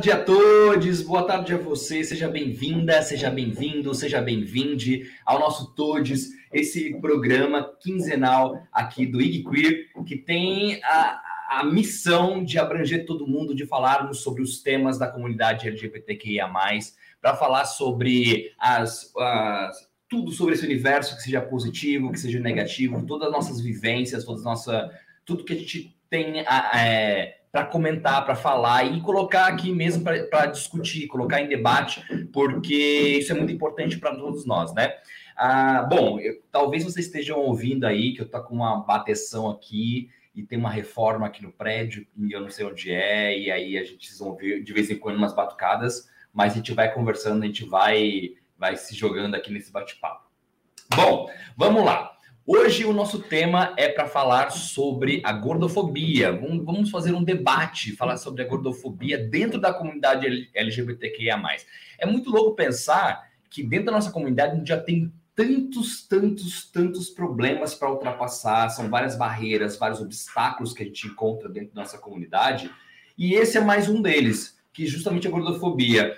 Tarde a todos, boa tarde a você, seja bem-vinda, seja bem-vindo, seja bem-vinde ao nosso Todes, esse programa quinzenal aqui do IG Queer, que tem a, a missão de abranger todo mundo, de falarmos sobre os temas da comunidade LGBTQIA+, para falar sobre as, as, tudo sobre esse universo que seja positivo, que seja negativo, todas as nossas vivências, todas nossa, tudo que a gente tem é, para comentar, para falar e colocar aqui mesmo para discutir, colocar em debate, porque isso é muito importante para todos nós, né? Ah, bom, eu, talvez vocês estejam ouvindo aí que eu tô com uma bateção aqui e tem uma reforma aqui no prédio e eu não sei onde é, e aí a gente vão ver de vez em quando umas batucadas, mas a gente vai conversando, a gente vai, vai se jogando aqui nesse bate-papo. Bom, vamos lá. Hoje o nosso tema é para falar sobre a gordofobia. Vamos fazer um debate, falar sobre a gordofobia dentro da comunidade LGBTQIA+. É muito louco pensar que dentro da nossa comunidade a gente já tem tantos, tantos, tantos problemas para ultrapassar, são várias barreiras, vários obstáculos que a gente encontra dentro da nossa comunidade, e esse é mais um deles, que justamente a gordofobia.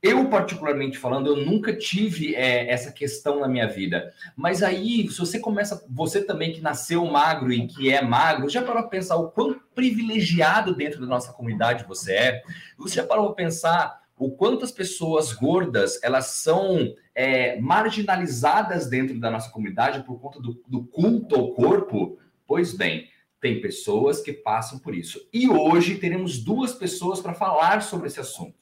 Eu, particularmente falando, eu nunca tive é, essa questão na minha vida. Mas aí, se você começa, você também que nasceu magro e que é magro, já parou para pensar o quão privilegiado dentro da nossa comunidade você é? Você já parou para pensar o quanto as pessoas gordas elas são é, marginalizadas dentro da nossa comunidade por conta do, do culto ao corpo? Pois bem, tem pessoas que passam por isso. E hoje teremos duas pessoas para falar sobre esse assunto.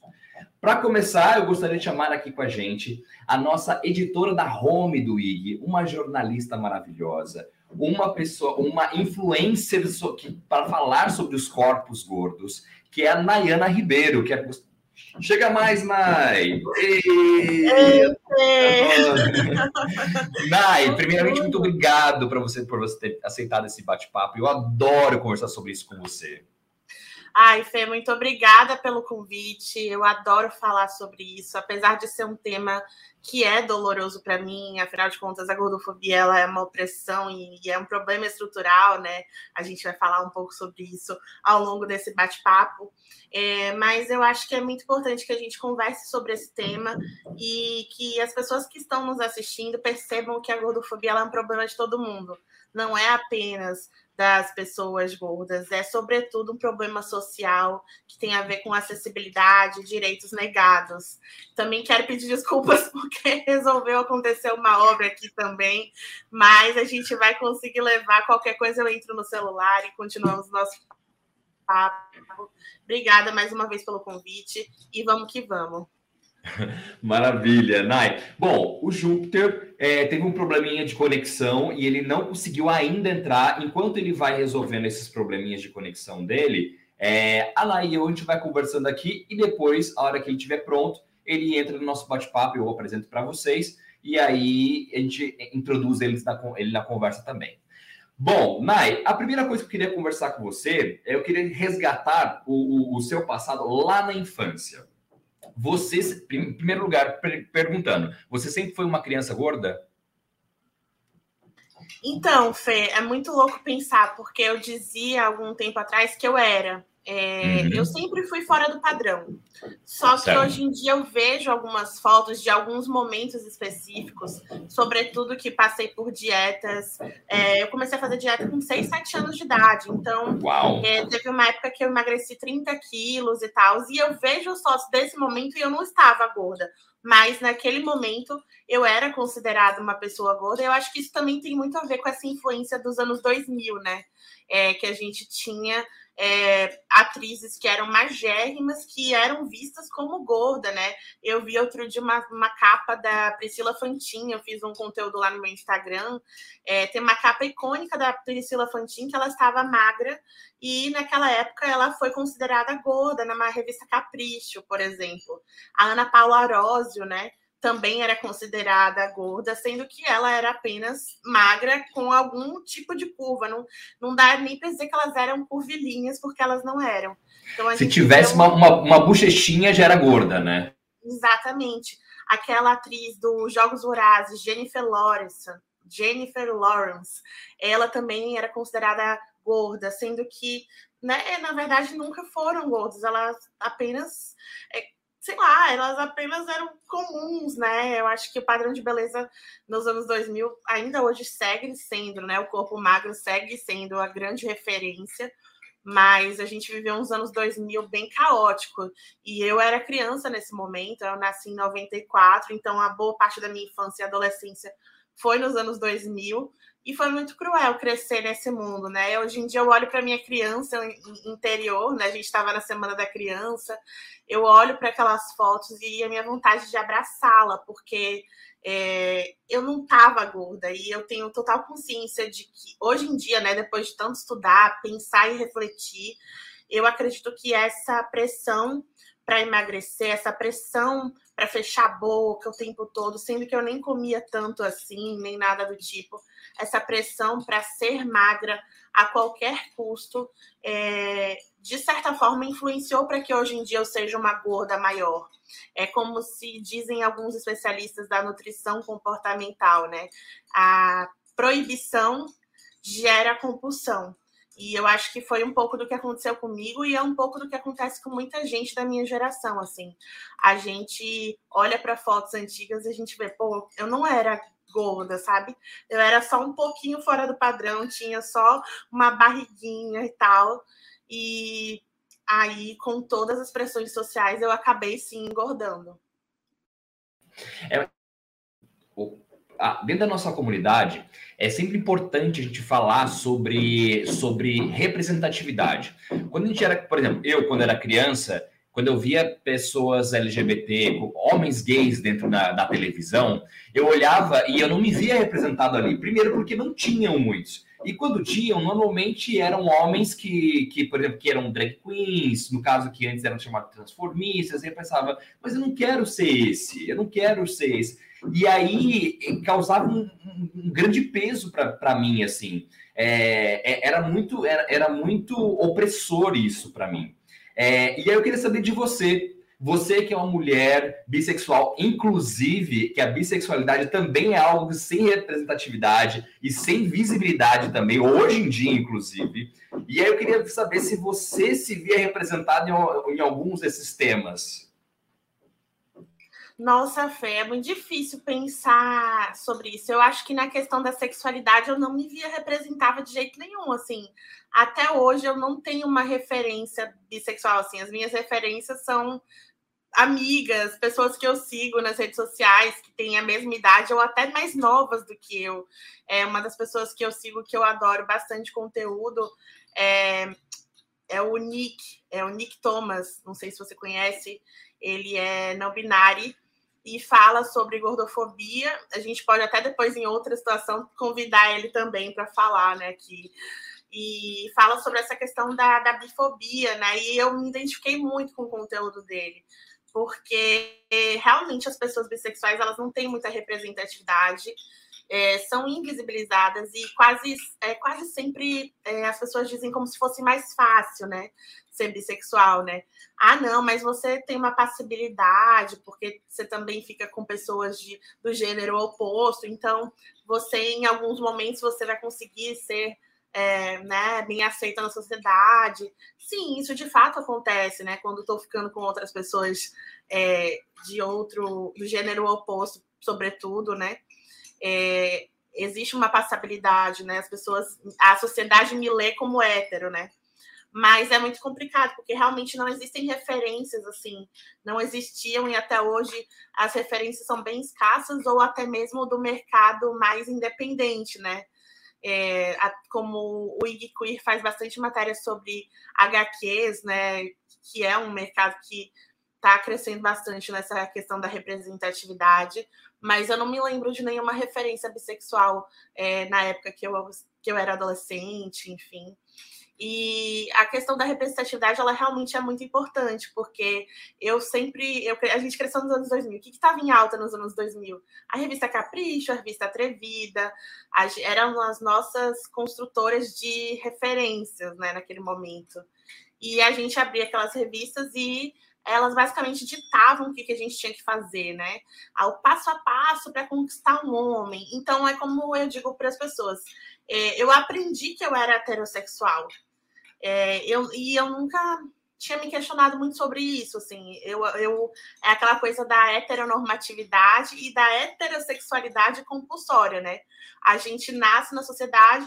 Para começar, eu gostaria de chamar aqui com a gente a nossa editora da Home do IG, uma jornalista maravilhosa, uma pessoa, uma influencer para falar sobre os corpos gordos, que é a Nayana Ribeiro, que é Chega mais, Nai! Nai, primeiramente, muito obrigado para você por você ter aceitado esse bate-papo. Eu adoro conversar sobre isso com você. Ai, Fê, muito obrigada pelo convite. Eu adoro falar sobre isso, apesar de ser um tema que é doloroso para mim. Afinal de contas, a gordofobia ela é uma opressão e, e, é um problema estrutural, né? A gente vai falar um pouco sobre isso ao longo desse bate-papo. É, mas eu acho que é muito importante que a gente converse sobre esse tema e que as pessoas que estão nos assistindo percebam que a gordofobia é um problema de todo mundo. Não é apenas das pessoas gordas. É, sobretudo, um problema social que tem a ver com acessibilidade, direitos negados. Também quero pedir desculpas porque resolveu acontecer uma obra aqui também, mas a gente vai conseguir levar qualquer coisa. Eu entro no celular e continuamos nosso papo. Obrigada mais uma vez pelo convite e vamos que vamos. Maravilha, Nai. Bom, o Júpiter é, teve um probleminha de conexão e ele não conseguiu ainda entrar. Enquanto ele vai resolvendo esses probleminhas de conexão dele, é, a Nai e eu a gente vai conversando aqui e depois, a hora que ele estiver pronto, ele entra no nosso bate-papo, eu apresento para vocês e aí a gente introduz na, ele na conversa também. Bom, Nai, a primeira coisa que eu queria conversar com você é eu queria resgatar o, o, o seu passado lá na infância. Você, em primeiro lugar, perguntando, você sempre foi uma criança gorda? Então, Fê, é muito louco pensar, porque eu dizia algum tempo atrás que eu era. É, uhum. Eu sempre fui fora do padrão. Só que certo. hoje em dia eu vejo algumas fotos de alguns momentos específicos, sobretudo que passei por dietas. É, eu comecei a fazer dieta com 6, 7 anos de idade. Então, é, teve uma época que eu emagreci 30 quilos e tal. E eu vejo as fotos desse momento e eu não estava gorda. Mas naquele momento eu era considerada uma pessoa gorda. Eu acho que isso também tem muito a ver com essa influência dos anos 2000, né? É, que a gente tinha é, atrizes que eram magérrimas, que eram vistas como gorda, né? Eu vi outro dia uma, uma capa da Priscila Fantin, eu fiz um conteúdo lá no meu Instagram. É, tem uma capa icônica da Priscila Fantin, que ela estava magra, e naquela época ela foi considerada gorda, na revista Capricho, por exemplo. A Ana Paula Arósio, né? Também era considerada gorda, sendo que ela era apenas magra com algum tipo de curva. Não, não dá nem para dizer que elas eram curvilíneas, porque elas não eram. Então, Se tivesse uma, uma, uma bochechinha, já era gorda, né? Exatamente. Aquela atriz dos Jogos Vorazes, Jennifer Lawrence, Jennifer Lawrence, ela também era considerada gorda, sendo que, né, na verdade, nunca foram gordas, elas apenas. É, sei lá, elas apenas eram comuns, né? Eu acho que o padrão de beleza nos anos 2000 ainda hoje segue sendo, né? O corpo magro segue sendo a grande referência, mas a gente viveu uns anos 2000 bem caótico. E eu era criança nesse momento, eu nasci em 94, então a boa parte da minha infância e adolescência foi nos anos 2000 e foi muito cruel crescer nesse mundo, né? Hoje em dia eu olho para minha criança interior, né? A gente estava na semana da criança, eu olho para aquelas fotos e a minha vontade de abraçá-la, porque é, eu não estava gorda e eu tenho total consciência de que hoje em dia, né? Depois de tanto estudar, pensar e refletir, eu acredito que essa pressão para emagrecer, essa pressão para fechar a boca o tempo todo, sendo que eu nem comia tanto assim, nem nada do tipo. Essa pressão para ser magra a qualquer custo, é, de certa forma, influenciou para que hoje em dia eu seja uma gorda maior. É como se dizem alguns especialistas da nutrição comportamental, né? A proibição gera compulsão. E eu acho que foi um pouco do que aconteceu comigo e é um pouco do que acontece com muita gente da minha geração, assim. A gente olha para fotos antigas e a gente vê, pô, eu não era gorda, sabe? Eu era só um pouquinho fora do padrão, tinha só uma barriguinha e tal. E aí, com todas as pressões sociais, eu acabei sim engordando. É, dentro da nossa comunidade, é sempre importante a gente falar sobre, sobre representatividade. Quando a gente era, por exemplo, eu, quando era criança, quando eu via pessoas LGBT, homens gays dentro da, da, televisão, eu olhava e eu não me via representado ali. Primeiro, porque não tinham muitos. E quando tinham, normalmente eram homens que, que, por exemplo, que eram drag queens, no caso que antes eram chamados transformistas, e eu pensava, mas eu não quero ser esse, eu não quero ser esse. E aí causava um, um grande peso para mim, assim. É, é, era, muito, era, era muito opressor isso para mim. É, e aí eu queria saber de você. Você que é uma mulher bissexual, inclusive, que a bissexualidade também é algo sem representatividade e sem visibilidade também, hoje em dia, inclusive. E aí eu queria saber se você se via representado em, em alguns desses temas. Nossa, Fê, é muito difícil pensar sobre isso. Eu acho que na questão da sexualidade eu não me via representada de jeito nenhum, assim. Até hoje eu não tenho uma referência bissexual, assim. As minhas referências são amigas, pessoas que eu sigo nas redes sociais, que têm a mesma idade ou até mais novas do que eu. É uma das pessoas que eu sigo que eu adoro bastante conteúdo. É, é o Nick, é o Nick Thomas, não sei se você conhece, ele é não binário e fala sobre gordofobia. A gente pode até depois, em outra situação, convidar ele também para falar, né? Que, e fala sobre essa questão da, da bifobia, né? E eu me identifiquei muito com o conteúdo dele, porque realmente as pessoas bissexuais elas não têm muita representatividade. É, são invisibilizadas e quase, é, quase sempre é, as pessoas dizem como se fosse mais fácil, né? ser bissexual, né? Ah, não, mas você tem uma passibilidade, porque você também fica com pessoas de, do gênero oposto, então você, em alguns momentos, você vai conseguir ser é, né, bem aceita na sociedade. Sim, isso de fato acontece, né? Quando estou ficando com outras pessoas é, de outro, do gênero oposto, sobretudo, né? É, existe uma passabilidade, né? As pessoas, a sociedade me lê como hétero, né? mas é muito complicado, porque realmente não existem referências assim, não existiam e até hoje as referências são bem escassas, ou até mesmo do mercado mais independente, né? É, a, como o IG Queer faz bastante matéria sobre HQs, né? Que é um mercado que está crescendo bastante nessa questão da representatividade, mas eu não me lembro de nenhuma referência bissexual é, na época que eu, que eu era adolescente, enfim. E a questão da representatividade, ela realmente é muito importante, porque eu sempre. Eu, a gente cresceu nos anos 2000. O que estava em alta nos anos 2000? A revista Capricho, a revista Atrevida, eram as nossas construtoras de referências né, naquele momento. E a gente abria aquelas revistas e elas basicamente ditavam o que, que a gente tinha que fazer, né? O passo a passo para conquistar um homem. Então, é como eu digo para as pessoas: é, eu aprendi que eu era heterossexual. É, eu, e eu nunca tinha me questionado muito sobre isso, assim, eu, eu é aquela coisa da heteronormatividade e da heterossexualidade compulsória, né? A gente nasce na sociedade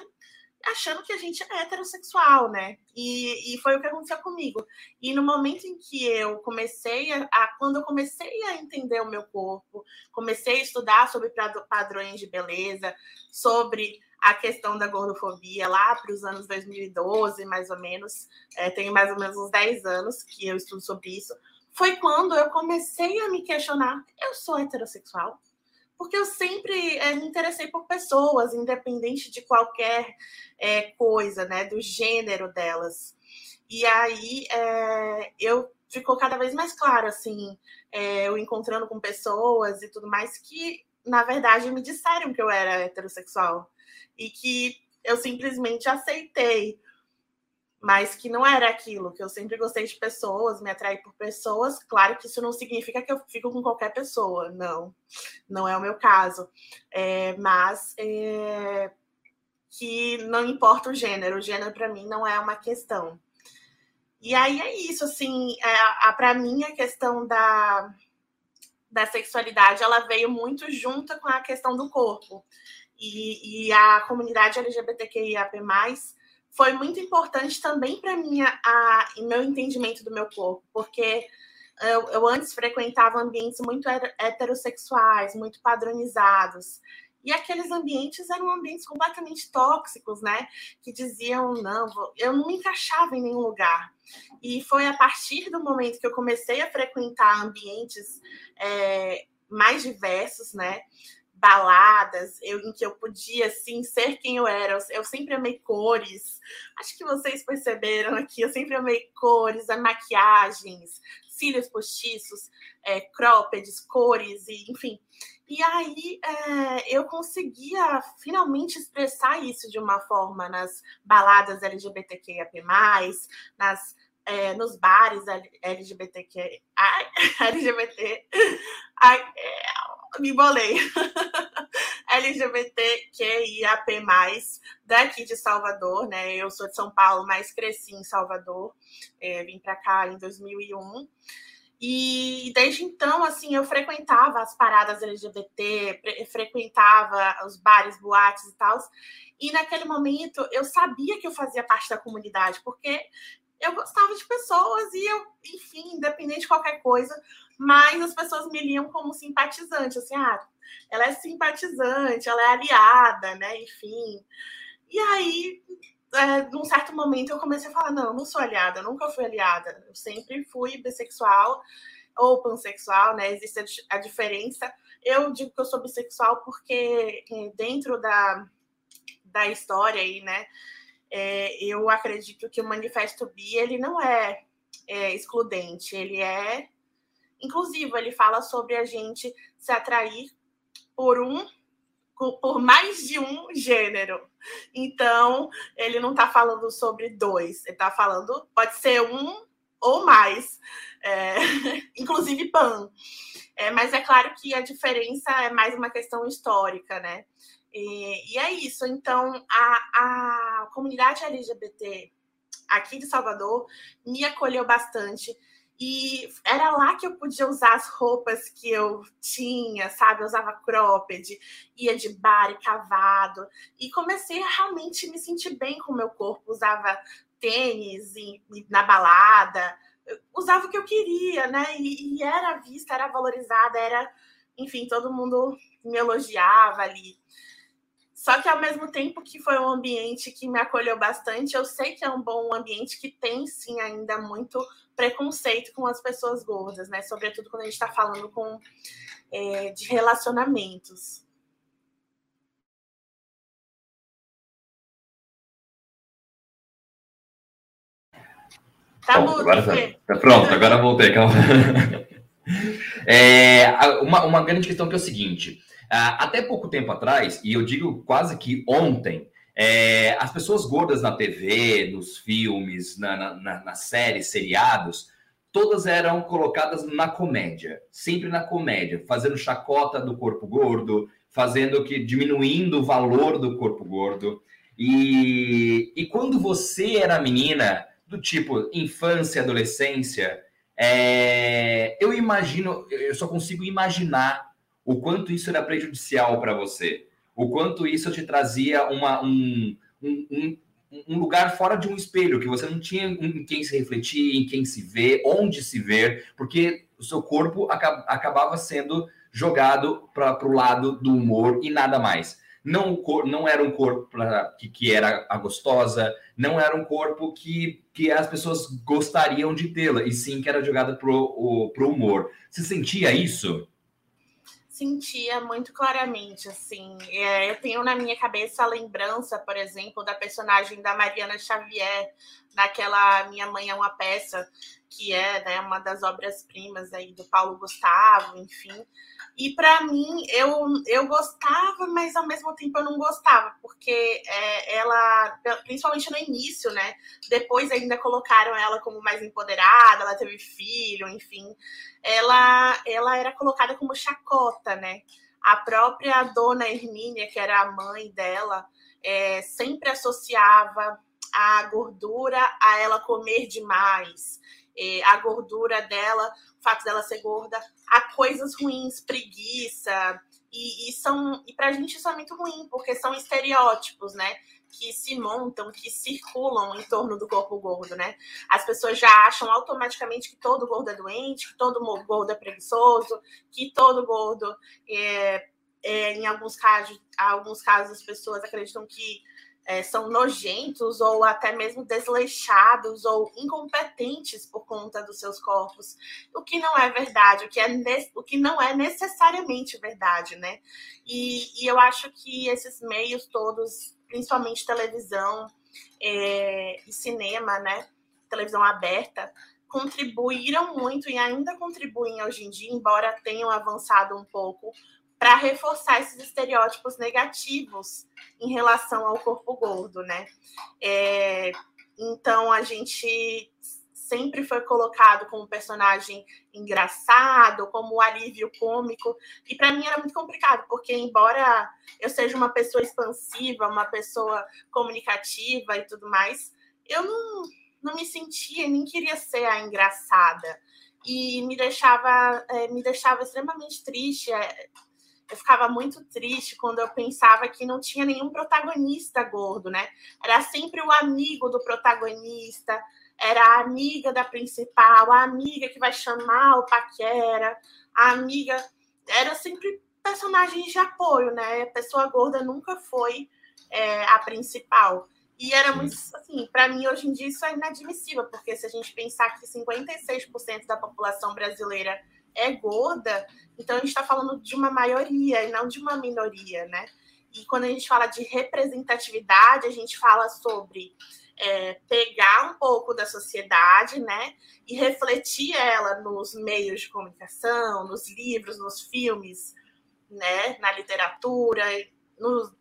achando que a gente é heterossexual, né? E, e foi o que aconteceu comigo. E no momento em que eu comecei a, a, quando eu comecei a entender o meu corpo, comecei a estudar sobre padrões de beleza, sobre a questão da gordofobia lá para os anos 2012, mais ou menos, é, tem mais ou menos uns 10 anos que eu estudo sobre isso, foi quando eu comecei a me questionar: eu sou heterossexual? Porque eu sempre é, me interessei por pessoas, independente de qualquer é, coisa, né, do gênero delas. E aí é, eu ficou cada vez mais claro, assim, eu encontrando com pessoas e tudo mais que, na verdade, me disseram que eu era heterossexual e que eu simplesmente aceitei, mas que não era aquilo, que eu sempre gostei de pessoas, me atraí por pessoas. Claro que isso não significa que eu fico com qualquer pessoa, não, não é o meu caso, é, mas é, que não importa o gênero, o gênero para mim não é uma questão. E aí é isso, assim, é, para mim a questão da, da sexualidade ela veio muito junto com a questão do corpo e, e a comunidade LGBTQIAP+, foi muito importante também para mim a, meu entendimento do meu corpo, porque eu, eu, antes frequentava ambientes muito heterossexuais, muito padronizados. E aqueles ambientes eram ambientes completamente tóxicos, né? Que diziam, não, eu não me encaixava em nenhum lugar. E foi a partir do momento que eu comecei a frequentar ambientes é, mais diversos, né? Baladas eu, em que eu podia assim ser quem eu era. Eu, eu, sempre amei cores. Acho que vocês perceberam aqui. Eu sempre amei cores, maquiagens, cílios postiços, é, croppeds, cores e enfim. E aí é, eu conseguia finalmente expressar isso de uma forma nas baladas LGBTQIA+, nas é, nos bares LGBTQ, LGBT, me bolei. LGBTQIAP+, daqui de Salvador, né? Eu sou de São Paulo, mas cresci em Salvador. É, vim para cá em 2001. E desde então, assim, eu frequentava as paradas LGBT, frequentava os bares, boates e tal. E naquele momento eu sabia que eu fazia parte da comunidade, porque eu gostava de pessoas e eu, enfim, independente de qualquer coisa, mas as pessoas me liam como simpatizante, assim, ah, ela é simpatizante, ela é aliada, né, enfim. E aí, é, num certo momento, eu comecei a falar, não, eu não sou aliada, eu nunca fui aliada, eu sempre fui bissexual ou pansexual, né, existe a, diferença. Eu digo que eu sou bissexual porque é, dentro da, da história aí, né, é, eu acredito que o Manifesto Bi, ele não é, é excludente, ele é Inclusive, ele fala sobre a gente se atrair por um por mais de um gênero. Então, ele não está falando sobre dois, ele está falando, pode ser um ou mais, é, inclusive pan. É, mas é claro que a diferença é mais uma questão histórica, né? E, e é isso. Então, a, a comunidade LGBT aqui de Salvador me acolheu bastante e era lá que eu podia usar as roupas que eu tinha, sabe? Eu usava cropped, ia de bar e cavado. E comecei a realmente me sentir bem com o meu corpo. Usava tênis e, e na balada. Eu usava o que eu queria, né? E, e era vista, era valorizada, era... Enfim, todo mundo me elogiava ali. Só que ao mesmo tempo que foi um ambiente que me acolheu bastante, eu sei que é um bom ambiente que tem sim ainda muito preconceito com as pessoas gordas, né? Sobretudo quando a gente está falando com, é, de relacionamentos. Tá Bom, agora tá. tá. Pronto, agora voltei, calma. É, uma, uma grande questão que é o seguinte: até pouco tempo atrás, e eu digo quase que ontem, é, as pessoas gordas na TV, nos filmes, na, na, nas séries, seriados, todas eram colocadas na comédia, sempre na comédia, fazendo chacota do corpo gordo, fazendo que diminuindo o valor do corpo gordo. E, e quando você era menina, do tipo infância, adolescência, é, eu imagino, eu só consigo imaginar o quanto isso era prejudicial para você, o quanto isso te trazia uma, um, um, um, um, lugar fora de um espelho, que você não tinha em quem se refletir, em quem se ver, onde se ver, porque o seu corpo acabava sendo jogado para o lado do humor e nada mais. Não, não era um corpo pra, que, que era a gostosa, não era um corpo que, que as pessoas gostariam de tê-la, e sim que era jogada para o humor. Você sentia isso? Sentia muito claramente, assim. É, eu tenho na minha cabeça a lembrança, por exemplo, da personagem da Mariana Xavier, naquela Minha Mãe é uma Peça, que é né, uma das obras-primas aí do Paulo Gustavo, enfim. E para mim, eu, eu gostava, mas ao mesmo tempo eu não gostava, porque é, ela, principalmente no início, né? Depois ainda colocaram ela como mais empoderada, ela teve filho, enfim. Ela, ela era colocada como chacota, né? A própria dona Hermínia, que era a mãe dela, é, sempre associava a gordura a ela comer demais, é, a gordura dela o fato dela ser gorda, há coisas ruins, preguiça, e, e são e pra gente isso é muito ruim, porque são estereótipos, né? Que se montam, que circulam em torno do corpo gordo, né? As pessoas já acham automaticamente que todo gordo é doente, que todo gordo é preguiçoso, que todo gordo é, é em alguns casos, alguns casos as pessoas acreditam que é, são nojentos ou até mesmo desleixados ou incompetentes por conta dos seus corpos, o que não é verdade, o que, é o que não é necessariamente verdade, né? E, e eu acho que esses meios todos, principalmente televisão é, e cinema, né? Televisão aberta, contribuíram muito e ainda contribuem hoje em dia, embora tenham avançado um pouco para reforçar esses estereótipos negativos em relação ao corpo gordo, né? É, então a gente sempre foi colocado como personagem engraçado, como alívio cômico, e para mim era muito complicado, porque embora eu seja uma pessoa expansiva, uma pessoa comunicativa e tudo mais, eu não, não me sentia, nem queria ser a engraçada. E me deixava, é, me deixava extremamente triste é, eu ficava muito triste quando eu pensava que não tinha nenhum protagonista gordo, né? Era sempre o amigo do protagonista, era a amiga da principal, a amiga que vai chamar o paquera, a amiga. Era sempre personagens de apoio, né? A pessoa gorda nunca foi é, a principal. E era muito assim, para mim hoje em dia isso é inadmissível, porque se a gente pensar que 56% da população brasileira é gorda, então a gente está falando de uma maioria e não de uma minoria, né? E quando a gente fala de representatividade, a gente fala sobre é, pegar um pouco da sociedade, né, e refletir ela nos meios de comunicação, nos livros, nos filmes, né, na literatura, no,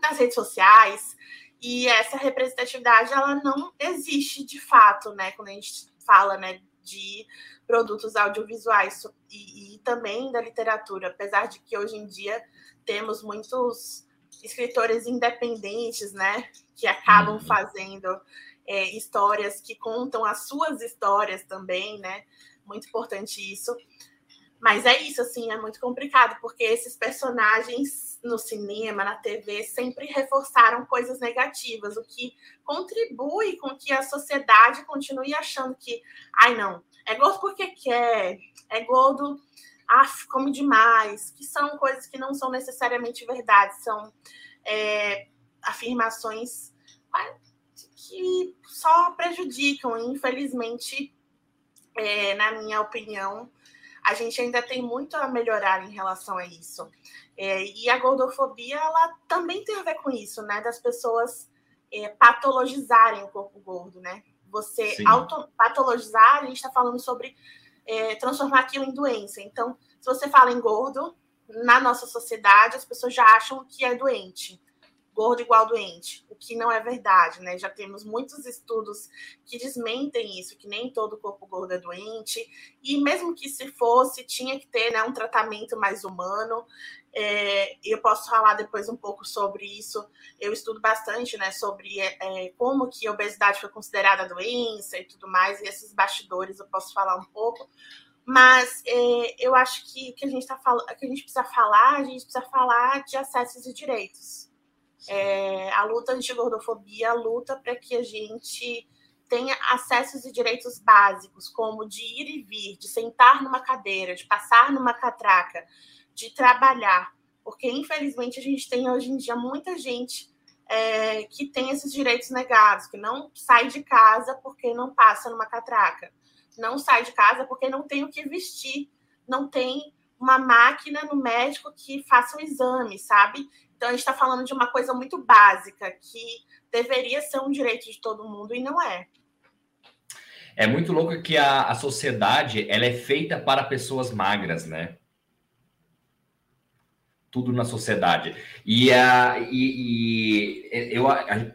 nas redes sociais. E essa representatividade ela não existe de fato, né, quando a gente fala, né, de produtos audiovisuais e, e também da literatura, apesar de que hoje em dia temos muitos escritores independentes, né, que acabam uhum. fazendo é, histórias que contam as suas histórias também, né? Muito importante isso. Mas é isso, assim, é muito complicado, porque esses personagens no cinema, na TV, sempre reforçaram coisas negativas, o que contribui com que a sociedade continue achando que, ai, não, é gordo porque quer, é gordo, af, come demais, que são coisas que não são necessariamente verdade, são é, afirmações que só prejudicam, infelizmente, é, na minha opinião, a gente ainda tem muito a melhorar em relação a isso. É, e a gordofobia, ela também tem a ver com isso, né? Das pessoas é, patologizarem o corpo gordo, né? você auto, patologizar, a gente está falando sobre é, transformar aquilo em doença. Então, se você fala em gordo, na nossa sociedade, as pessoas já acham que é doente. Gordo igual doente, o que não é verdade, né? Já temos muitos estudos que desmentem isso, que nem todo corpo gordo é doente, e mesmo que se fosse, tinha que ter né, um tratamento mais humano. É, eu posso falar depois um pouco sobre isso. Eu estudo bastante, né, sobre é, como que a obesidade foi considerada doença e tudo mais, e esses bastidores eu posso falar um pouco. Mas é, eu acho que que a gente tá que a gente precisa falar, a gente precisa falar de acessos e direitos. É, a luta anti-gordofobia luta para que a gente tenha acessos e direitos básicos, como de ir e vir, de sentar numa cadeira, de passar numa catraca, de trabalhar. Porque, infelizmente, a gente tem hoje em dia muita gente é, que tem esses direitos negados, que não sai de casa porque não passa numa catraca não sai de casa porque não tem o que vestir, não tem uma máquina no médico que faça o um exame, sabe? Então a gente está falando de uma coisa muito básica que deveria ser um direito de todo mundo e não é. É muito louco que a, a sociedade ela é feita para pessoas magras, né? Tudo na sociedade. E, a, e, e eu,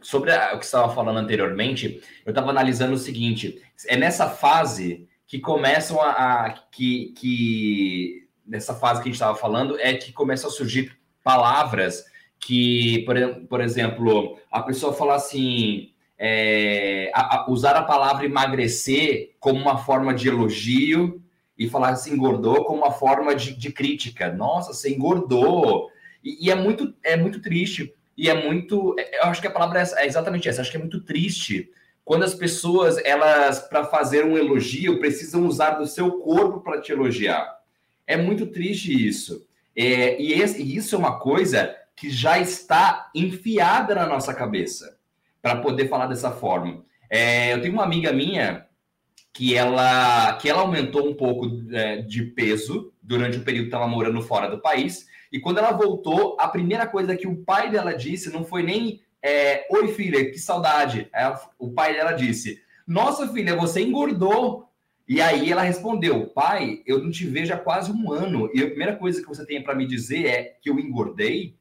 sobre a, o que você estava falando anteriormente, eu estava analisando o seguinte: é nessa fase que começam a, a que, que nessa fase que a gente estava falando é que começam a surgir palavras que, por, por exemplo, a pessoa fala assim, é, a, a, usar a palavra emagrecer como uma forma de elogio e falar assim, engordou como uma forma de, de crítica. Nossa, você engordou. E, e, é, muito, é muito triste. E é muito. É, eu acho que a palavra é, é exatamente essa. Acho que é muito triste quando as pessoas, elas, para fazer um elogio, precisam usar do seu corpo para te elogiar. É muito triste isso. É, e, esse, e isso é uma coisa que já está enfiada na nossa cabeça para poder falar dessa forma. É, eu tenho uma amiga minha que ela, que ela aumentou um pouco é, de peso durante o período que estava morando fora do país. E quando ela voltou, a primeira coisa que o pai dela disse não foi nem é, Oi, filha, que saudade. o pai dela disse: Nossa, filha, você engordou. E aí ela respondeu: Pai, eu não te vejo há quase um ano. E a primeira coisa que você tem para me dizer é que eu engordei.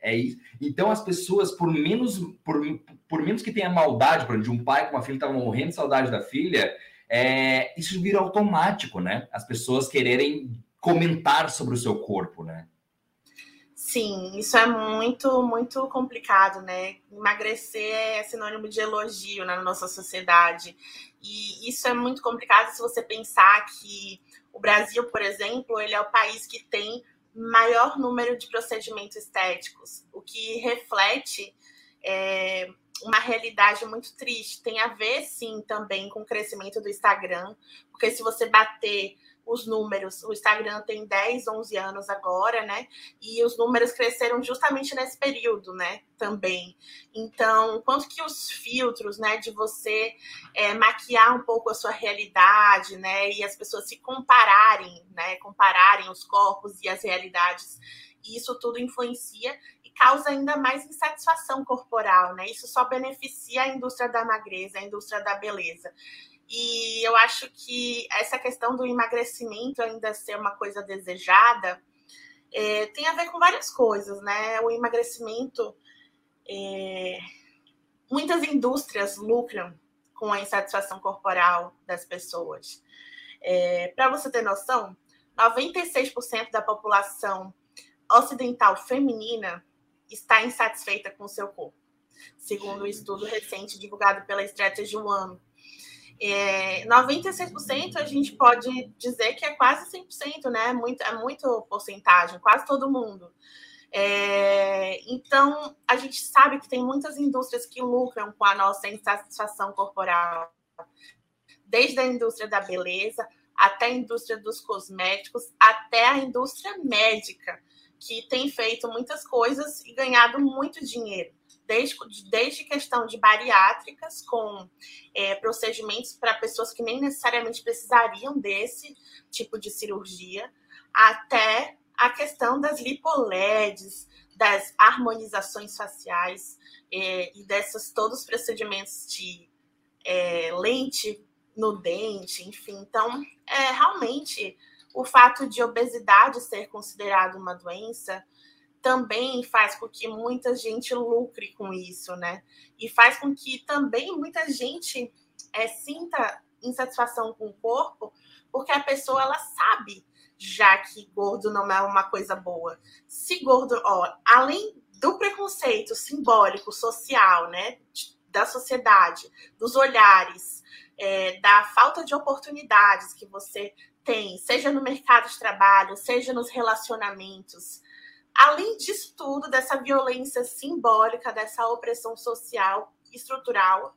É isso. Então as pessoas, por menos, por, por menos que tenha maldade, por exemplo, de um pai com uma filha que estava morrendo de saudade da filha, é, isso vira automático, né? As pessoas quererem comentar sobre o seu corpo, né? Sim, isso é muito, muito complicado, né? Emagrecer é sinônimo de elogio na nossa sociedade. E isso é muito complicado se você pensar que o Brasil, por exemplo, ele é o país que tem maior número de procedimentos estéticos, o que reflete é, uma realidade muito triste. Tem a ver, sim, também com o crescimento do Instagram, porque se você bater os números. O Instagram tem 10, 11 anos agora, né? E os números cresceram justamente nesse período, né? Também. Então, quanto que os filtros, né, de você é, maquiar um pouco a sua realidade, né? E as pessoas se compararem, né? Compararem os corpos e as realidades. Isso tudo influencia e causa ainda mais insatisfação corporal, né? Isso só beneficia a indústria da magreza, a indústria da beleza. E eu acho que essa questão do emagrecimento ainda ser uma coisa desejada é, tem a ver com várias coisas, né? O emagrecimento. É, muitas indústrias lucram com a insatisfação corporal das pessoas. É, Para você ter noção, 96% da população ocidental feminina está insatisfeita com o seu corpo, segundo um estudo recente divulgado pela Strategy One é, 96% a gente pode dizer que é quase 100%, né? Muito, é muito porcentagem, quase todo mundo. É, então, a gente sabe que tem muitas indústrias que lucram com a nossa insatisfação corporal, desde a indústria da beleza até a indústria dos cosméticos, até a indústria médica, que tem feito muitas coisas e ganhado muito dinheiro desde, desde questão de bariátricas, com é, procedimentos para pessoas que nem necessariamente precisariam desse tipo de cirurgia, até a questão das lipoleds, das harmonizações faciais é, e desses todos os procedimentos de é, lente no dente, enfim. Então, é, realmente, o fato de obesidade ser considerado uma doença também faz com que muita gente lucre com isso, né? E faz com que também muita gente é, sinta insatisfação com o corpo, porque a pessoa ela sabe já que gordo não é uma coisa boa. Se gordo, ó, além do preconceito simbólico, social, né, da sociedade, dos olhares, é, da falta de oportunidades que você tem, seja no mercado de trabalho, seja nos relacionamentos, além disso tudo, dessa violência simbólica, dessa opressão social estrutural,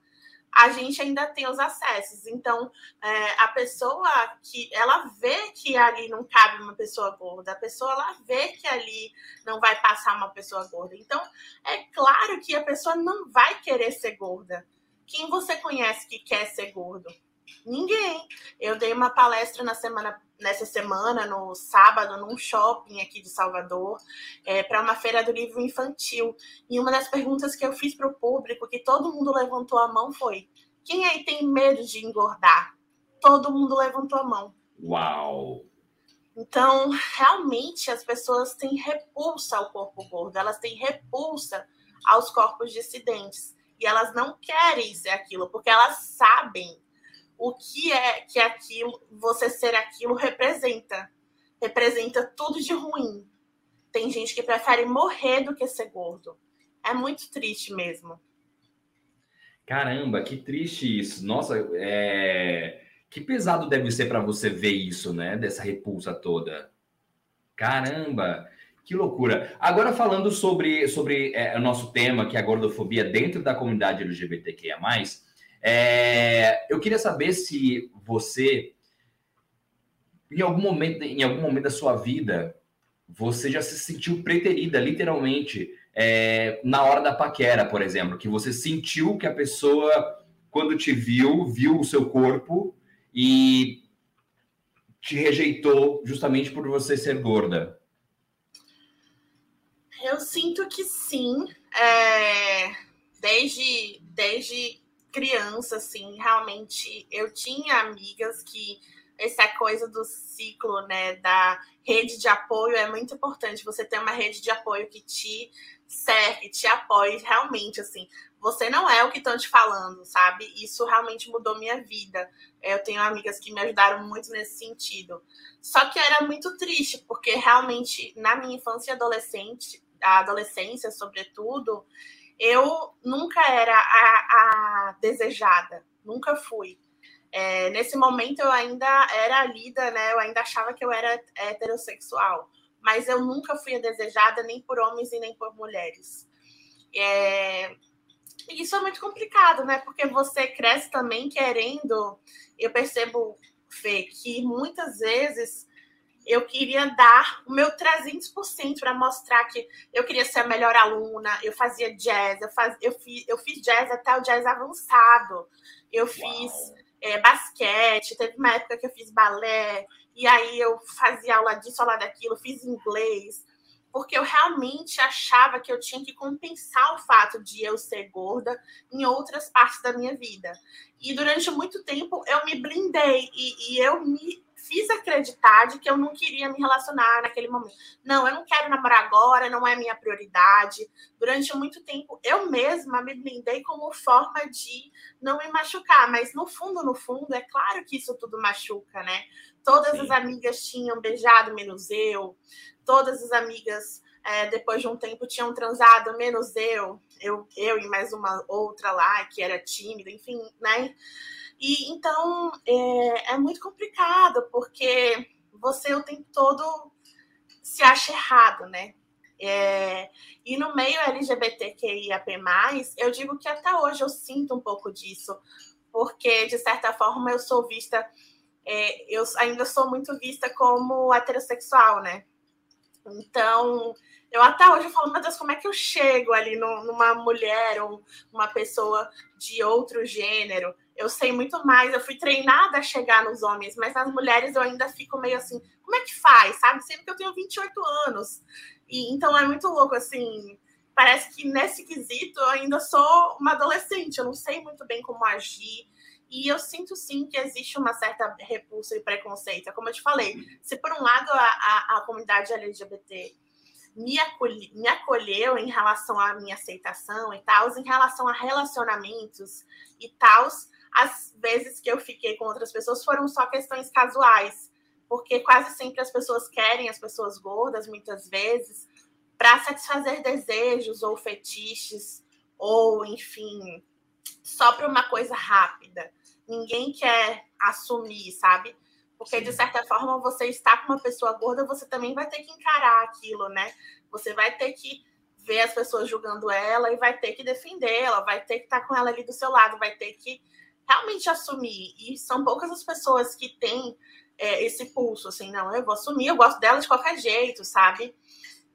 a gente ainda tem os acessos. Então, é, a pessoa que ela vê que ali não cabe uma pessoa gorda, a pessoa ela vê que ali não vai passar uma pessoa gorda. Então, é claro que a pessoa não vai querer ser gorda. Quem você conhece que quer ser gordo? Ninguém. Eu dei uma palestra na semana, nessa semana, no sábado, num shopping aqui de Salvador, é, para uma feira do livro infantil. E uma das perguntas que eu fiz para o público, que todo mundo levantou a mão, foi: quem aí tem medo de engordar? Todo mundo levantou a mão. Uau! Então, realmente, as pessoas têm repulsa ao corpo gordo, elas têm repulsa aos corpos dissidentes. E elas não querem ser aquilo, porque elas sabem o que é que aquilo, você ser aquilo representa. Representa tudo de ruim. Tem gente que prefere morrer do que ser gordo. É muito triste mesmo. Caramba, que triste isso. Nossa, é... que pesado deve ser para você ver isso, né? Dessa repulsa toda. Caramba, que loucura. Agora falando sobre, sobre é, o nosso tema, que é a gordofobia dentro da comunidade LGBTQIA+, é, eu queria saber se você, em algum momento, em algum momento da sua vida, você já se sentiu preterida, literalmente, é, na hora da paquera, por exemplo, que você sentiu que a pessoa, quando te viu, viu o seu corpo e te rejeitou justamente por você ser gorda. Eu sinto que sim. É, desde, desde criança, assim, realmente eu tinha amigas que essa coisa do ciclo, né, da rede de apoio é muito importante. Você ter uma rede de apoio que te serve, te apoie, realmente, assim. Você não é o que estão te falando, sabe? Isso realmente mudou minha vida. Eu tenho amigas que me ajudaram muito nesse sentido. Só que era muito triste, porque realmente, na minha infância e adolescente, a adolescência, sobretudo, eu nunca era a, a desejada, nunca fui. É, nesse momento eu ainda era lida, né? Eu ainda achava que eu era heterossexual, mas eu nunca fui desejada nem por homens e nem por mulheres. É, isso é muito complicado, né? Porque você cresce também querendo. Eu percebo, Fê, que muitas vezes eu queria dar o meu 300% para mostrar que eu queria ser a melhor aluna. Eu fazia jazz, eu, faz, eu, fiz, eu fiz jazz até o jazz avançado. Eu fiz é, basquete, teve uma época que eu fiz balé, e aí eu fazia aula disso, aula daquilo, fiz inglês porque eu realmente achava que eu tinha que compensar o fato de eu ser gorda em outras partes da minha vida. E durante muito tempo eu me blindei e, e eu me fiz acreditar de que eu não queria me relacionar naquele momento. Não, eu não quero namorar agora, não é minha prioridade. Durante muito tempo eu mesma me blindei como forma de não me machucar, mas no fundo, no fundo, é claro que isso tudo machuca, né? Todas Sim. as amigas tinham beijado menos eu todas as amigas, é, depois de um tempo, tinham transado, menos eu, eu, eu e mais uma outra lá, que era tímida, enfim, né? E então é, é muito complicado, porque você o tempo todo se acha errado, né? É, e no meio LGBTQIAP+, eu digo que até hoje eu sinto um pouco disso, porque, de certa forma, eu sou vista, é, eu ainda sou muito vista como heterossexual, né? Então, eu até hoje eu falo, meu Deus, como é que eu chego ali no, numa mulher ou uma pessoa de outro gênero? Eu sei muito mais, eu fui treinada a chegar nos homens, mas nas mulheres eu ainda fico meio assim, como é que faz, sabe? Sendo que eu tenho 28 anos. E, então é muito louco, assim, parece que nesse quesito eu ainda sou uma adolescente, eu não sei muito bem como agir. E eu sinto sim que existe uma certa repulsa e preconceito. É como eu te falei, se por um lado a, a, a comunidade LGBT me, acolhe, me acolheu em relação à minha aceitação e tal, em relação a relacionamentos e tal, as vezes que eu fiquei com outras pessoas foram só questões casuais, porque quase sempre as pessoas querem as pessoas gordas, muitas vezes, para satisfazer desejos ou fetiches, ou enfim, só para uma coisa rápida. Ninguém quer assumir, sabe? Porque, de certa forma, você está com uma pessoa gorda, você também vai ter que encarar aquilo, né? Você vai ter que ver as pessoas julgando ela e vai ter que defendê-la, vai ter que estar com ela ali do seu lado, vai ter que realmente assumir. E são poucas as pessoas que têm é, esse pulso, assim, não, eu vou assumir, eu gosto dela de qualquer jeito, sabe?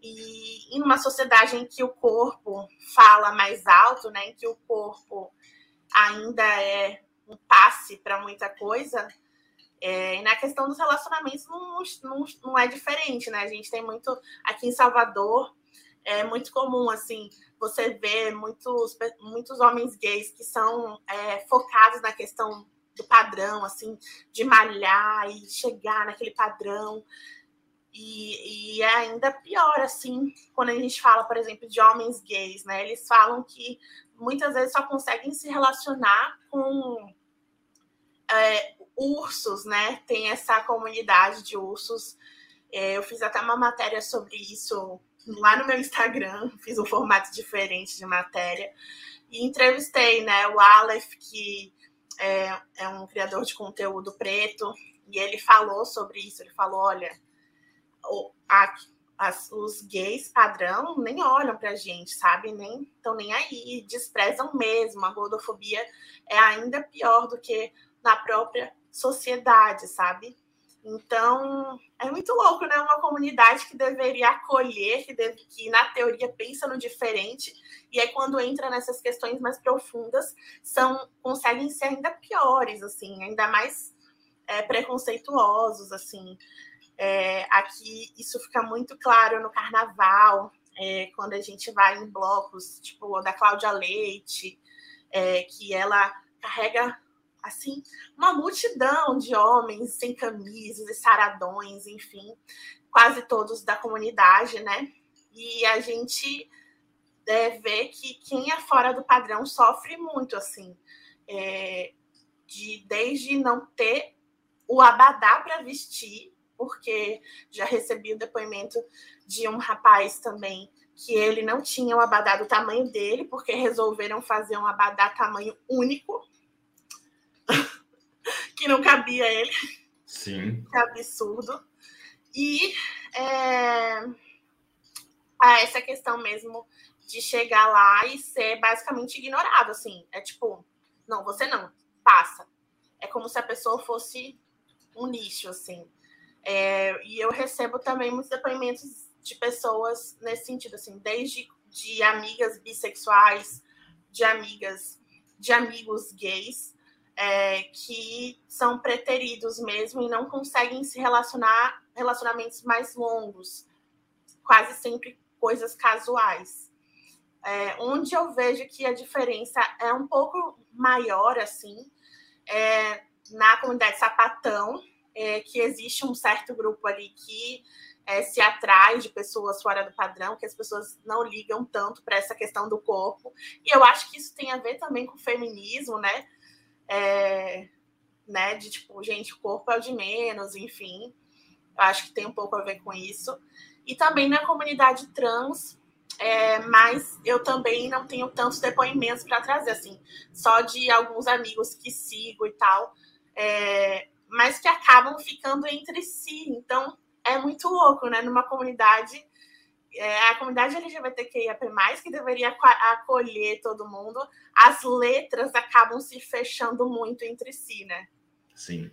E em uma sociedade em que o corpo fala mais alto, né, em que o corpo ainda é um passe para muita coisa, é, e na questão dos relacionamentos não, não, não é diferente, né? A gente tem muito aqui em Salvador, é muito comum, assim, você ver muitos, muitos homens gays que são é, focados na questão do padrão, assim, de malhar e chegar naquele padrão. E, e, é ainda pior, assim, quando a gente fala, por exemplo, de homens gays, né? Eles falam que muitas vezes só conseguem se relacionar com é, ursos, né? Tem essa comunidade de ursos. É, eu fiz até uma matéria sobre isso lá no meu Instagram, fiz um formato diferente de matéria. E entrevistei né, o Aleph, que é, é um criador de conteúdo preto, e ele falou sobre isso. Ele falou: olha, o, a, as, os gays padrão nem olham pra gente, sabe? Nem estão nem aí, desprezam mesmo. A gordofobia é ainda pior do que na própria sociedade, sabe? Então, é muito louco, né? Uma comunidade que deveria acolher, que, deve, que na teoria pensa no diferente, e aí quando entra nessas questões mais profundas, são conseguem ser ainda piores, assim, ainda mais é, preconceituosos, assim. É, aqui isso fica muito claro no carnaval, é, quando a gente vai em blocos, tipo da Cláudia Leite, é, que ela carrega assim, uma multidão de homens sem camisas e saradões, enfim, quase todos da comunidade, né? E a gente é, vê que quem é fora do padrão sofre muito, assim, é, de desde não ter o abadá para vestir, porque já recebi o depoimento de um rapaz também que ele não tinha o abadá do tamanho dele, porque resolveram fazer um abadá tamanho único que não cabia ele. Sim. Que absurdo. E é, a essa questão mesmo de chegar lá e ser basicamente ignorado, assim. É tipo, não, você não, passa. É como se a pessoa fosse um lixo, assim. É, e eu recebo também muitos depoimentos de pessoas nesse sentido, assim, desde de amigas bissexuais, de amigas, de amigos gays, é, que são preteridos mesmo e não conseguem se relacionar relacionamentos mais longos, quase sempre coisas casuais. É, onde eu vejo que a diferença é um pouco maior, assim, é, na comunidade sapatão, é, que existe um certo grupo ali que é, se atrai de pessoas fora do padrão, que as pessoas não ligam tanto para essa questão do corpo. E eu acho que isso tem a ver também com o feminismo, né? É, né? De tipo, gente, o corpo é o de menos, enfim. Acho que tem um pouco a ver com isso. E também na comunidade trans, é, mas eu também não tenho tantos depoimentos para trazer, assim, só de alguns amigos que sigo e tal, é, mas que acabam ficando entre si. Então é muito louco, né? Numa comunidade a comunidade LGBTQIAP+, que deveria acolher todo mundo, as letras acabam se fechando muito entre si, né? Sim,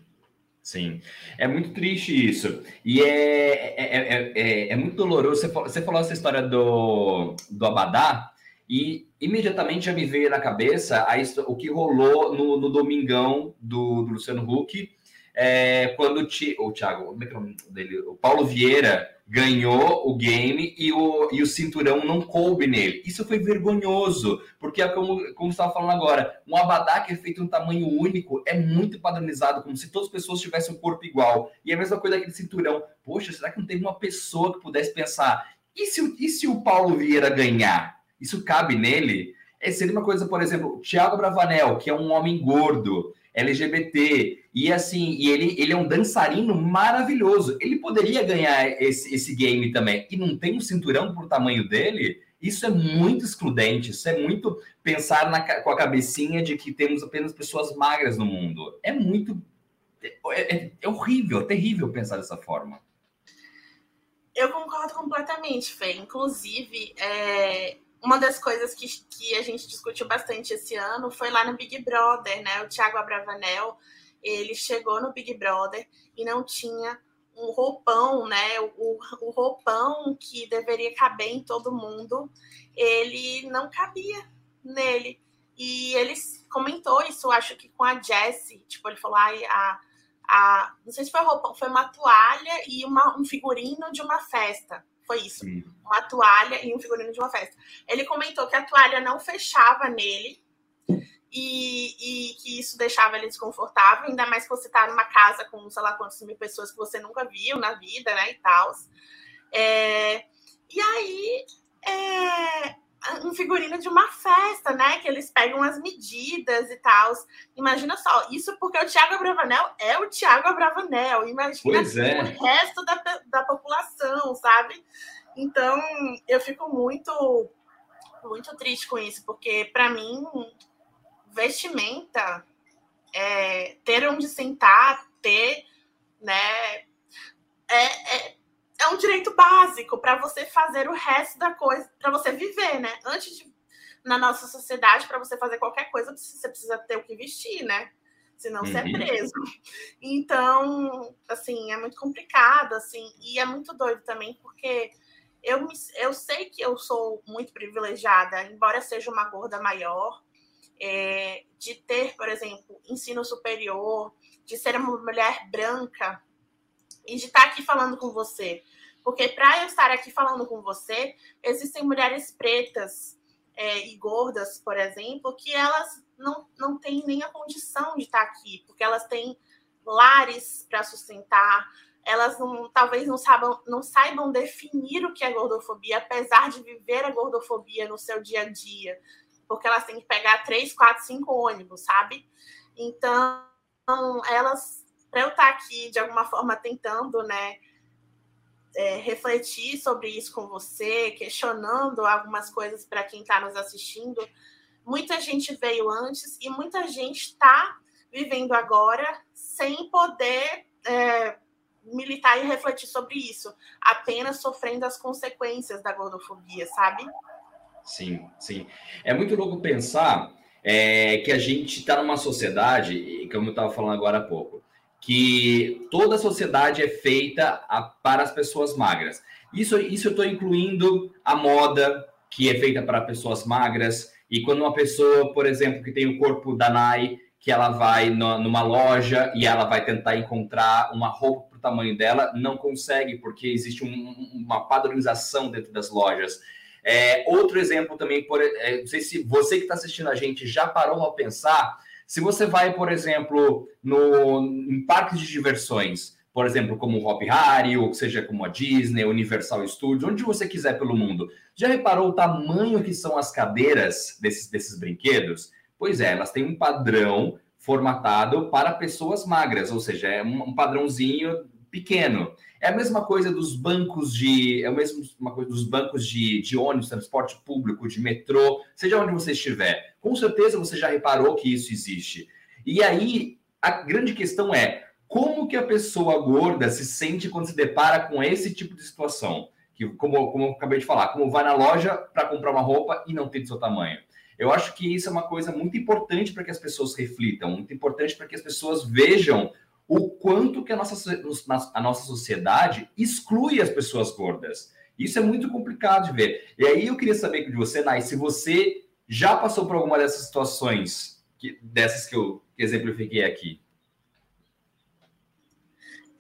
sim. É muito triste isso. E é, é, é, é, muito doloroso. Você falou, você falou essa história do, do Abadá, e imediatamente já me veio na cabeça a, o que rolou no, no Domingão do, do Luciano Huck, é, quando o, o Thiago, é é o dele? O Paulo Vieira ganhou o game e o, e o cinturão não coube nele. Isso foi vergonhoso, porque é como, como estava falando agora, um abadá que é feito em um tamanho único é muito padronizado, como se todas as pessoas tivessem um corpo igual. E é a mesma coisa aquele cinturão. Poxa, será que não teve uma pessoa que pudesse pensar E se, e se o Paulo Vieira ganhar? Isso cabe nele? É, seria uma coisa, por exemplo, Thiago Bravanel, que é um homem gordo, LGBT, e assim, e ele, ele é um dançarino maravilhoso. Ele poderia ganhar esse, esse game também. E não tem um cinturão por tamanho dele? Isso é muito excludente, isso é muito pensar na, com a cabecinha de que temos apenas pessoas magras no mundo. É muito. É, é, é horrível, é terrível pensar dessa forma. Eu concordo completamente, Fê. Inclusive, é, uma das coisas que, que a gente discutiu bastante esse ano foi lá no Big Brother, né? O Thiago Abravanel, ele chegou no Big Brother e não tinha um roupão, né? O, o roupão que deveria caber em todo mundo, ele não cabia nele. E ele comentou isso, acho que com a Jessie, tipo, ele falou, ai, a, a, não sei se foi roupão, foi uma toalha e uma, um figurino de uma festa. Foi isso. Uma toalha e um figurino de uma festa. Ele comentou que a toalha não fechava nele e, e que isso deixava ele desconfortável, ainda mais que você tá numa casa com sei lá quantas mil pessoas que você nunca viu na vida, né? E tal. É, e aí. É, um figurino de uma festa, né? Que eles pegam as medidas e tal. Imagina só, isso porque o Thiago Abravanel é o Thiago Abravanel. Imagina é. o resto da, da população, sabe? Então, eu fico muito, muito triste com isso, porque para mim, vestimenta, é, ter onde sentar, ter, né? É, é, é um direito básico para você fazer o resto da coisa, para você viver, né? Antes de, na nossa sociedade, para você fazer qualquer coisa, você precisa ter o que vestir, né? Senão uhum. você é uhum. preso. Então, assim, é muito complicado, assim, e é muito doido também, porque eu, me, eu sei que eu sou muito privilegiada, embora seja uma gorda maior, é, de ter, por exemplo, ensino superior, de ser uma mulher branca e de estar aqui falando com você. Porque para eu estar aqui falando com você, existem mulheres pretas é, e gordas, por exemplo, que elas não, não têm nem a condição de estar aqui, porque elas têm lares para sustentar, elas não, talvez não saibam, não saibam definir o que é gordofobia, apesar de viver a gordofobia no seu dia a dia, porque elas têm que pegar três, quatro, cinco ônibus, sabe? Então, elas, para eu estar aqui de alguma forma tentando, né, é, refletir sobre isso com você, questionando algumas coisas para quem está nos assistindo. Muita gente veio antes e muita gente está vivendo agora sem poder é, militar e refletir sobre isso, apenas sofrendo as consequências da gordofobia, sabe? Sim, sim. É muito louco pensar é, que a gente está numa sociedade, como eu estava falando agora há pouco, que toda a sociedade é feita a, para as pessoas magras. Isso, isso eu estou incluindo a moda, que é feita para pessoas magras, e quando uma pessoa, por exemplo, que tem o corpo da Nai, que ela vai no, numa loja e ela vai tentar encontrar uma roupa para o tamanho dela, não consegue, porque existe um, uma padronização dentro das lojas. É, outro exemplo também, por, é, não sei se você que está assistindo a gente já parou a pensar se você vai, por exemplo, no, em parques de diversões, por exemplo, como o Hop Harry, ou seja como a Disney, Universal Studios, onde você quiser pelo mundo, já reparou o tamanho que são as cadeiras desses, desses brinquedos? Pois é, elas têm um padrão formatado para pessoas magras, ou seja, é um padrãozinho pequeno. É a mesma coisa dos bancos de. É a mesma coisa dos bancos de, de ônibus, transporte público, de metrô, seja onde você estiver. Com certeza você já reparou que isso existe. E aí, a grande questão é como que a pessoa gorda se sente quando se depara com esse tipo de situação? Que, como, como eu acabei de falar, como vai na loja para comprar uma roupa e não tem do seu tamanho. Eu acho que isso é uma coisa muito importante para que as pessoas reflitam, muito importante para que as pessoas vejam o quanto que a nossa, a nossa sociedade exclui as pessoas gordas. Isso é muito complicado de ver. E aí eu queria saber de você, Nai, se você já passou por alguma dessas situações, que, dessas que eu que exemplifiquei aqui.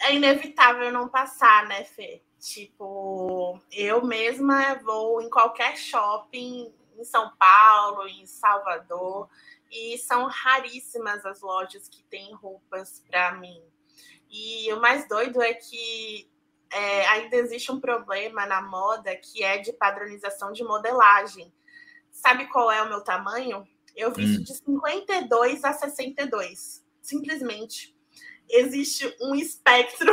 É inevitável não passar, né, Fê? Tipo, eu mesma vou em qualquer shopping em São Paulo, em Salvador, e são raríssimas as lojas que têm roupas para mim. E o mais doido é que é, ainda existe um problema na moda que é de padronização de modelagem. Sabe qual é o meu tamanho? Eu visto hum. de 52 a 62. Simplesmente. Existe um espectro.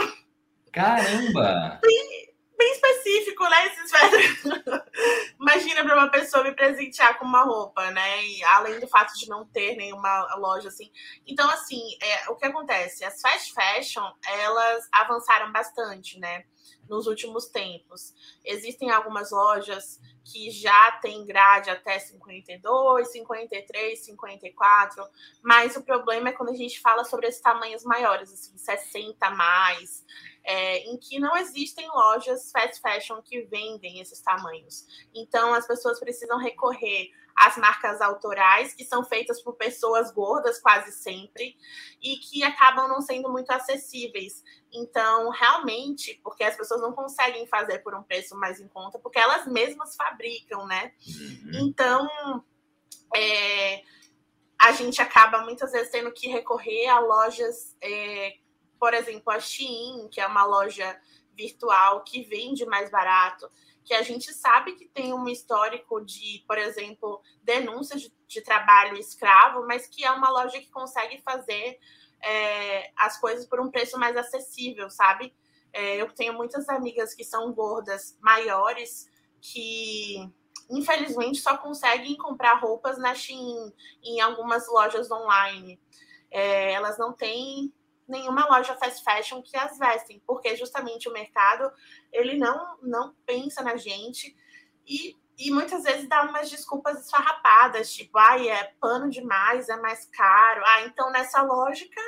Caramba! Bem, bem específico, né? Esses Imagina para uma pessoa me presentear com uma roupa, né? E além do fato de não ter nenhuma loja assim. Então, assim, é, o que acontece? As fast fashion, elas avançaram bastante, né? Nos últimos tempos. Existem algumas lojas que já tem grade até 52, 53, 54, mas o problema é quando a gente fala sobre esses tamanhos maiores, assim, 60 mais, é, em que não existem lojas fast fashion que vendem esses tamanhos. Então, as pessoas precisam recorrer às marcas autorais, que são feitas por pessoas gordas quase sempre, e que acabam não sendo muito acessíveis. Então, realmente, porque as pessoas não conseguem fazer por um preço mais em conta, porque elas mesmas fabricam, né? Uhum. Então, é, a gente acaba muitas vezes tendo que recorrer a lojas, é, por exemplo, a Shein, que é uma loja virtual que vende mais barato, que a gente sabe que tem um histórico de, por exemplo, denúncias de, de trabalho escravo, mas que é uma loja que consegue fazer é, as coisas por um preço mais acessível, sabe? É, eu tenho muitas amigas que são gordas maiores que infelizmente só conseguem comprar roupas na Shein, em algumas lojas online. É, elas não têm nenhuma loja fast fashion que as vestem, porque justamente o mercado ele não não pensa na gente e e muitas vezes dá umas desculpas esfarrapadas, tipo, ai, é pano demais, é mais caro. Ah, então nessa lógica,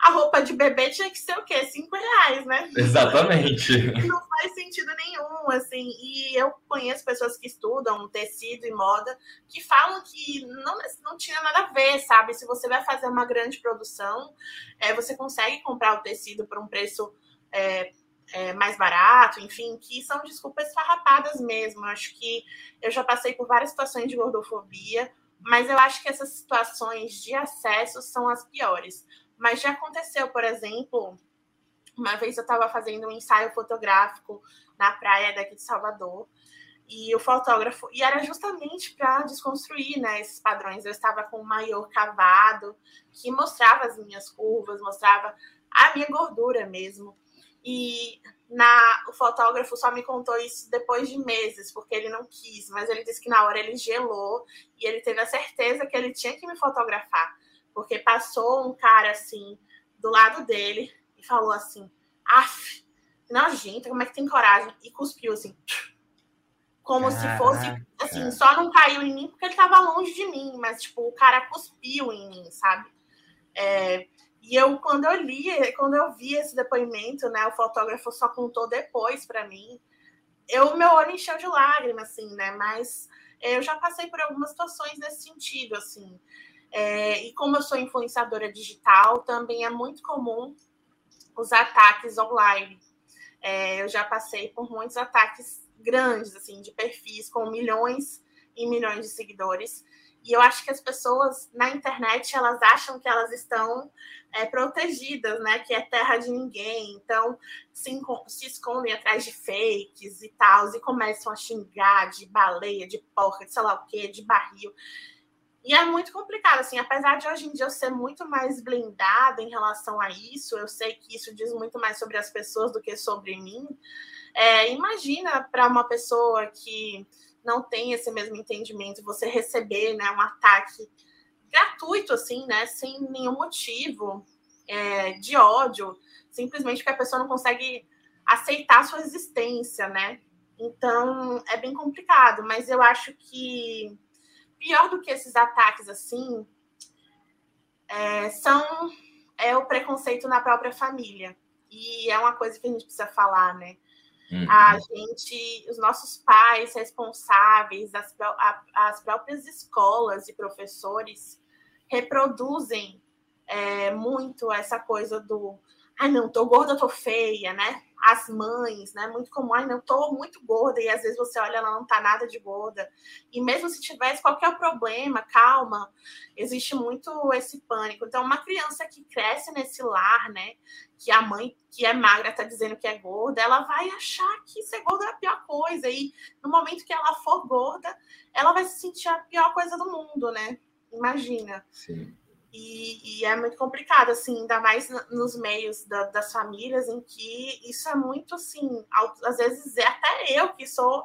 a roupa de bebê tinha que ser o quê? Cinco reais, né? Exatamente. Não faz sentido nenhum, assim. E eu conheço pessoas que estudam tecido e moda que falam que não, não tinha nada a ver, sabe? Se você vai fazer uma grande produção, é, você consegue comprar o tecido por um preço é, é, mais barato, enfim, que são desculpas farrapadas mesmo. Eu acho que eu já passei por várias situações de gordofobia, mas eu acho que essas situações de acesso são as piores. Mas já aconteceu, por exemplo, uma vez eu estava fazendo um ensaio fotográfico na praia daqui de Salvador, e o fotógrafo, e era justamente para desconstruir né, esses padrões. Eu estava com um maior cavado, que mostrava as minhas curvas, mostrava a minha gordura mesmo. E na, o fotógrafo só me contou isso depois de meses, porque ele não quis, mas ele disse que na hora ele gelou e ele teve a certeza que ele tinha que me fotografar, porque passou um cara assim do lado dele e falou assim: af, nojenta, como é que tem coragem? E cuspiu assim, como se fosse, assim, só não caiu em mim porque ele estava longe de mim, mas tipo, o cara cuspiu em mim, sabe? É, e eu, quando eu li, quando eu vi esse depoimento, né, o fotógrafo só contou depois para mim, eu meu olho encheu de lágrimas, assim, né? Mas é, eu já passei por algumas situações nesse sentido, assim. É, e como eu sou influenciadora digital, também é muito comum os ataques online. É, eu já passei por muitos ataques grandes, assim, de perfis com milhões e milhões de seguidores. E eu acho que as pessoas na internet elas acham que elas estão é, protegidas, né? Que é terra de ninguém. Então se, se escondem atrás de fakes e tal, e começam a xingar de baleia, de porca, de sei lá o quê, de barril. E é muito complicado, assim, apesar de hoje em dia eu ser muito mais blindada em relação a isso, eu sei que isso diz muito mais sobre as pessoas do que sobre mim. É, imagina para uma pessoa que não tem esse mesmo entendimento, você receber né, um ataque gratuito, assim, né, sem nenhum motivo é, de ódio, simplesmente porque a pessoa não consegue aceitar a sua existência, né? Então é bem complicado, mas eu acho que pior do que esses ataques assim é, são é o preconceito na própria família. E é uma coisa que a gente precisa falar, né? Uhum. A gente, os nossos pais responsáveis, as, as próprias escolas e professores reproduzem é, muito essa coisa do ah, não, tô gorda, tô feia, né? As mães, né? Muito comum, ai, não tô muito gorda, e às vezes você olha, ela não tá nada de gorda. E mesmo se tivesse qualquer problema, calma, existe muito esse pânico. Então, uma criança que cresce nesse lar, né? Que a mãe que é magra tá dizendo que é gorda, ela vai achar que ser gorda é a pior coisa. E no momento que ela for gorda, ela vai se sentir a pior coisa do mundo, né? Imagina. Sim. E, e, é muito complicado, assim, ainda mais nos meios da, das famílias, em que isso é muito, assim, às vezes é até eu que sou,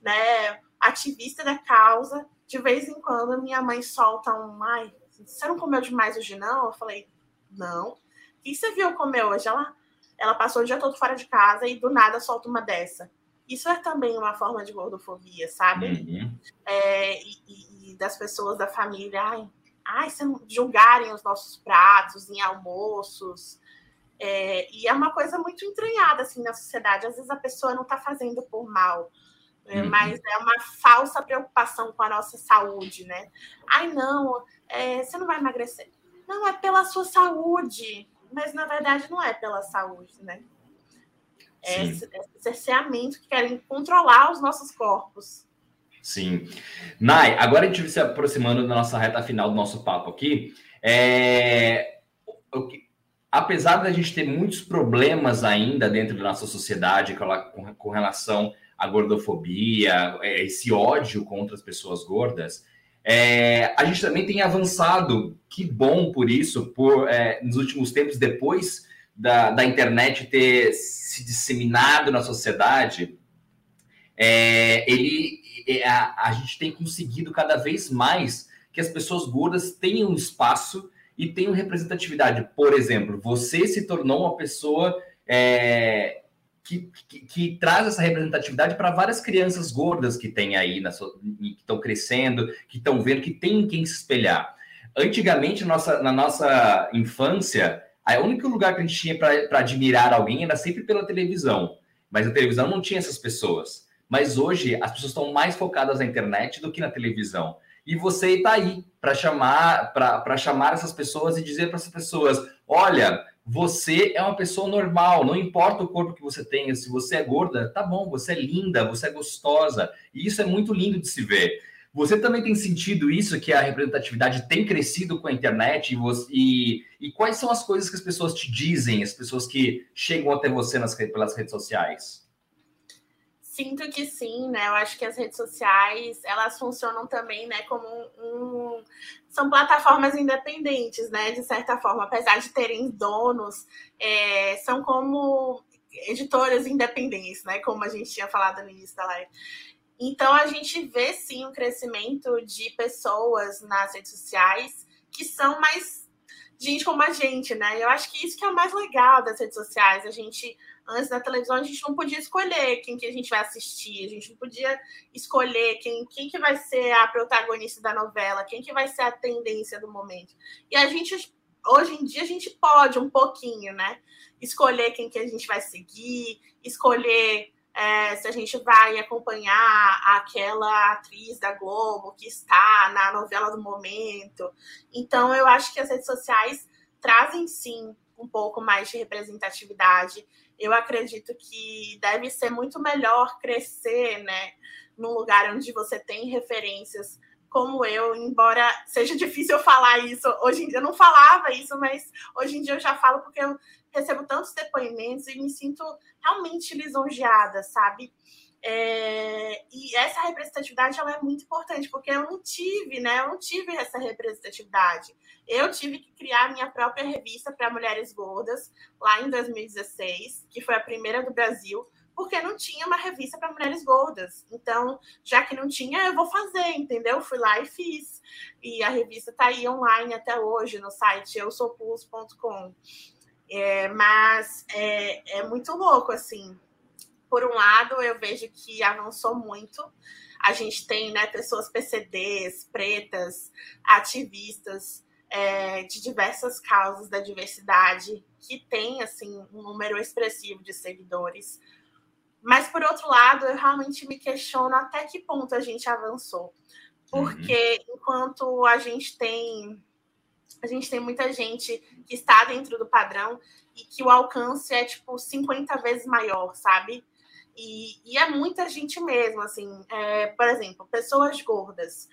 né, ativista da causa, de vez em quando minha mãe solta um, ai, você não comeu demais hoje não? Eu falei, não. O que você viu comer hoje? Ela, ela passou o dia todo fora de casa e do nada solta uma dessa. Isso é também uma forma de gordofobia, sabe? Uhum. É, e, e, das pessoas da família, ai, ai, julgarem os nossos pratos em almoços. É, e é uma coisa muito entranhada assim na sociedade. Às vezes a pessoa não está fazendo por mal, né, uhum. mas é uma falsa preocupação com a nossa saúde, né? Ai, não, é, você não vai emagrecer. Não, é pela sua saúde. Mas na verdade não é pela saúde, né? É esse, esse cerceamento que querem controlar os nossos corpos. Sim. Nai, agora a gente se aproximando da nossa reta final do nosso papo aqui. É... Apesar da gente ter muitos problemas ainda dentro da nossa sociedade com relação à gordofobia, é, esse ódio contra as pessoas gordas, é... a gente também tem avançado, que bom por isso, por é, nos últimos tempos, depois da, da internet ter se disseminado na sociedade, é, ele a, a gente tem conseguido cada vez mais que as pessoas gordas tenham espaço e tenham representatividade. Por exemplo, você se tornou uma pessoa é, que, que, que, traz essa representatividade para várias crianças gordas que tem aí, sua, que estão crescendo, que estão vendo, que tem quem se espelhar. Antigamente, nossa, na nossa infância, o único lugar que a gente tinha para admirar alguém era sempre pela televisão. Mas a televisão não tinha essas pessoas. Mas hoje as pessoas estão mais focadas na internet do que na televisão. E você está aí para chamar para chamar essas pessoas e dizer para essas pessoas: olha, você é uma pessoa normal, não importa o corpo que você tenha, se você é gorda, tá bom, você é linda, você é gostosa. E isso é muito lindo de se ver. Você também tem sentido isso, que a representatividade tem crescido com a internet? E, você, e, e, quais são as coisas que as pessoas te dizem, as pessoas que chegam até você nas, pelas redes sociais? Sinto que sim, né? Eu acho que as redes sociais elas funcionam também, né, como um, um, são plataformas independentes, né? De certa forma, apesar de terem donos, é, são como editoras independentes, né? Como a gente tinha falado no início da live. Então a gente vê sim um crescimento de pessoas nas redes sociais que são mais gente como a gente, né? Eu acho que isso que é o mais legal das redes sociais, a gente antes da televisão a gente não podia escolher quem que a gente vai assistir, a gente não podia escolher quem, quem que vai ser a protagonista da novela, quem que vai ser a tendência do momento. E a gente, hoje em dia, a gente pode um pouquinho, né? Escolher quem que a gente vai seguir, escolher é, se a gente vai acompanhar aquela atriz da Globo que está na novela do momento. Então, eu acho que as redes sociais trazem sim um pouco mais de representatividade eu acredito que deve ser muito melhor crescer, né, num lugar onde você tem referências como eu, embora seja difícil eu falar isso, hoje em dia eu não falava isso, mas hoje em dia eu já falo porque eu recebo tantos depoimentos e me sinto realmente lisonjeada, sabe? É, e essa representatividade ela é muito importante, porque eu não tive, né? Eu não tive essa representatividade. Eu tive que criar minha própria revista para mulheres gordas lá em 2016, que foi a primeira do Brasil, porque não tinha uma revista para mulheres gordas. Então, já que não tinha, eu vou fazer, entendeu? Fui lá e fiz. E a revista está aí online até hoje no site eusoupus.com. É, mas é, é muito louco, assim, por um lado, eu vejo que avançou muito. A gente tem né, pessoas PCDs, pretas, ativistas é, de diversas causas da diversidade que têm assim, um número expressivo de seguidores. Mas, por outro lado, eu realmente me questiono até que ponto a gente avançou. Porque uhum. enquanto a gente tem a gente tem muita gente que está dentro do padrão e que o alcance é tipo 50 vezes maior, sabe? E, e é muita gente mesmo, assim, é, por exemplo, pessoas gordas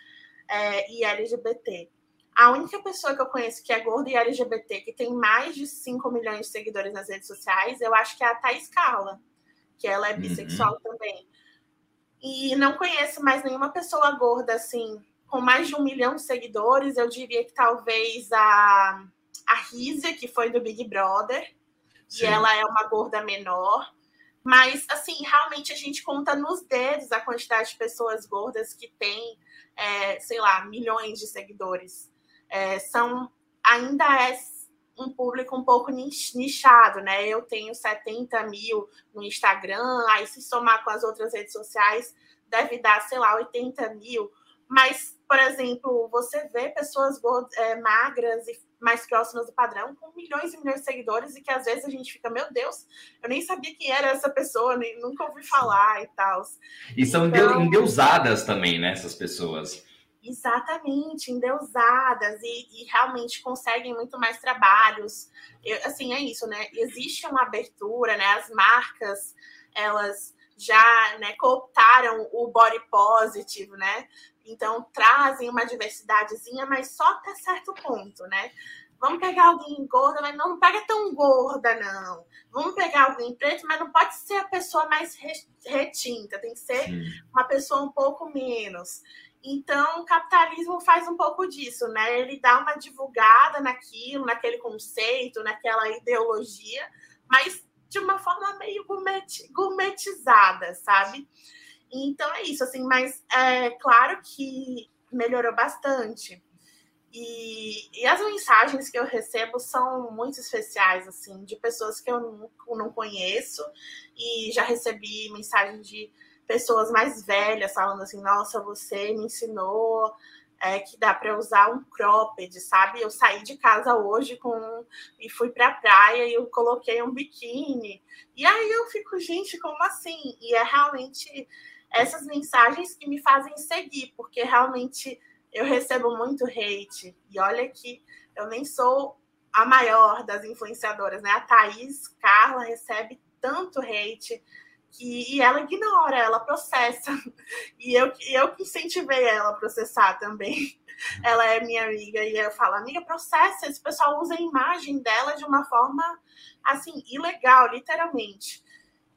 é, e LGBT. A única pessoa que eu conheço que é gorda e LGBT, que tem mais de 5 milhões de seguidores nas redes sociais, eu acho que é a Thais Carla, que ela é bissexual uhum. também. E não conheço mais nenhuma pessoa gorda, assim, com mais de um milhão de seguidores. Eu diria que talvez a, a Rízia, que foi do Big Brother, Sim. e ela é uma gorda menor. Mas, assim, realmente a gente conta nos dedos a quantidade de pessoas gordas que tem, é, sei lá, milhões de seguidores é, são ainda é um público um pouco nichado, né? Eu tenho 70 mil no Instagram, aí se somar com as outras redes sociais, deve dar, sei lá, 80 mil. Mas, por exemplo, você vê pessoas é, magras e mais próximas do padrão, com milhões e milhões de seguidores, e que às vezes a gente fica, meu Deus, eu nem sabia quem era essa pessoa, nem, nunca ouvi falar e tal. E são então... endeusadas também, né, essas pessoas. Exatamente, endeusadas e, e, realmente conseguem muito mais trabalhos. Eu, assim, é isso, né? Existe uma abertura, né? As marcas, elas já né, cooptaram o body positive, né? Então trazem uma diversidadezinha, mas só até certo ponto, né? Vamos pegar alguém gorda, mas não pega tão gorda, não. Vamos pegar alguém preto, mas não pode ser a pessoa mais retinta, tem que ser Sim. uma pessoa um pouco menos. Então, o capitalismo faz um pouco disso, né? Ele dá uma divulgada naquilo, naquele conceito, naquela ideologia, mas de uma forma meio gourmetizada, sabe? Então é isso, assim, mas é claro que melhorou bastante. E, e, as mensagens que eu recebo são muito especiais, assim, de pessoas que eu não, não conheço, e já recebi mensagem de pessoas mais velhas falando assim: nossa, você me ensinou é, que dá para usar um cropped, sabe? Eu saí de casa hoje com e fui para a praia e eu coloquei um biquíni. E aí eu fico, gente, como assim? E é realmente essas mensagens que me fazem seguir, porque realmente eu recebo muito hate. E olha que eu nem sou a maior das influenciadoras, né? A Thaís Carla recebe tanto hate que, e ela ignora, ela processa. E eu, eu que incentivei ela a processar também. Ela é minha amiga e eu falo, amiga, processa. Esse pessoal usa a imagem dela de uma forma, assim, ilegal, literalmente.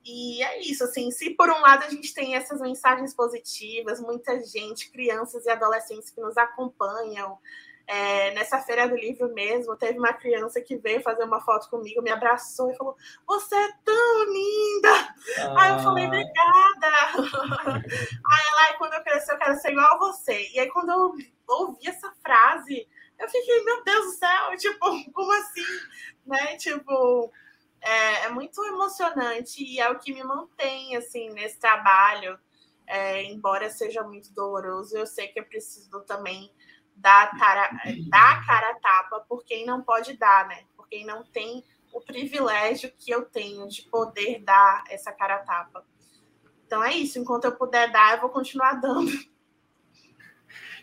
E é isso, assim, se por um lado a gente tem essas mensagens positivas, muita gente, crianças e adolescentes que nos acompanham, é, nessa feira do livro mesmo, teve uma criança que veio fazer uma foto comigo, me abraçou e falou: Você é tão linda! Ah. Aí eu falei: Obrigada! aí ela, quando eu crescer, eu quero ser igual a você. E aí, quando eu ouvi essa frase, eu fiquei: Meu Deus do céu! Tipo, como assim? Né? Tipo. É, é muito emocionante e é o que me mantém assim nesse trabalho, é, embora seja muito doloroso. Eu sei que eu preciso também dar cara, dar cara a tapa por quem não pode dar, né? Por quem não tem o privilégio que eu tenho de poder dar essa cara a tapa. Então é isso, enquanto eu puder dar, eu vou continuar dando.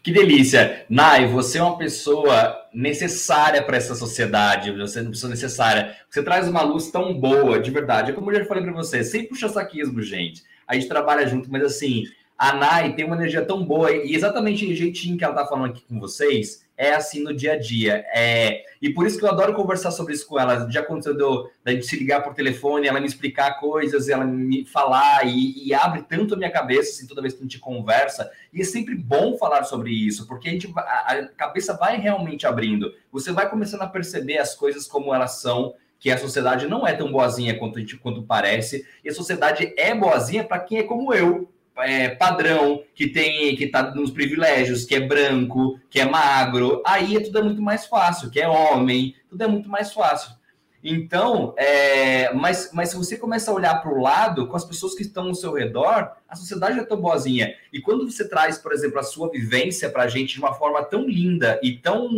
Que delícia! Nai, você é uma pessoa necessária para essa sociedade, você é uma pessoa necessária. Você traz uma luz tão boa, de verdade. É como eu já falei para você, sem puxa saquismo, gente. A gente trabalha junto, mas assim, a Nai tem uma energia tão boa e exatamente o jeitinho que ela tá falando aqui com vocês é assim no dia a dia. É, e por isso que eu adoro conversar sobre isso com ela. Já aconteceu da gente se ligar por telefone, ela me explicar coisas, ela me falar e, e, abre tanto a minha cabeça assim, toda vez que a gente conversa. E é sempre bom falar sobre isso, porque a, gente, a, a cabeça vai realmente abrindo. Você vai começando a perceber as coisas como elas são que a sociedade não é tão boazinha quanto, a gente, quanto parece, e a sociedade é boazinha para quem é como eu, é, padrão, que tem que está nos privilégios, que é branco, que é magro, aí tudo é muito mais fácil, que é homem, tudo é muito mais fácil. Então, é, mas, mas se você começa a olhar para o lado, com as pessoas que estão ao seu redor, a sociedade é tão boazinha. E quando você traz, por exemplo, a sua vivência para a gente de uma forma tão linda e tão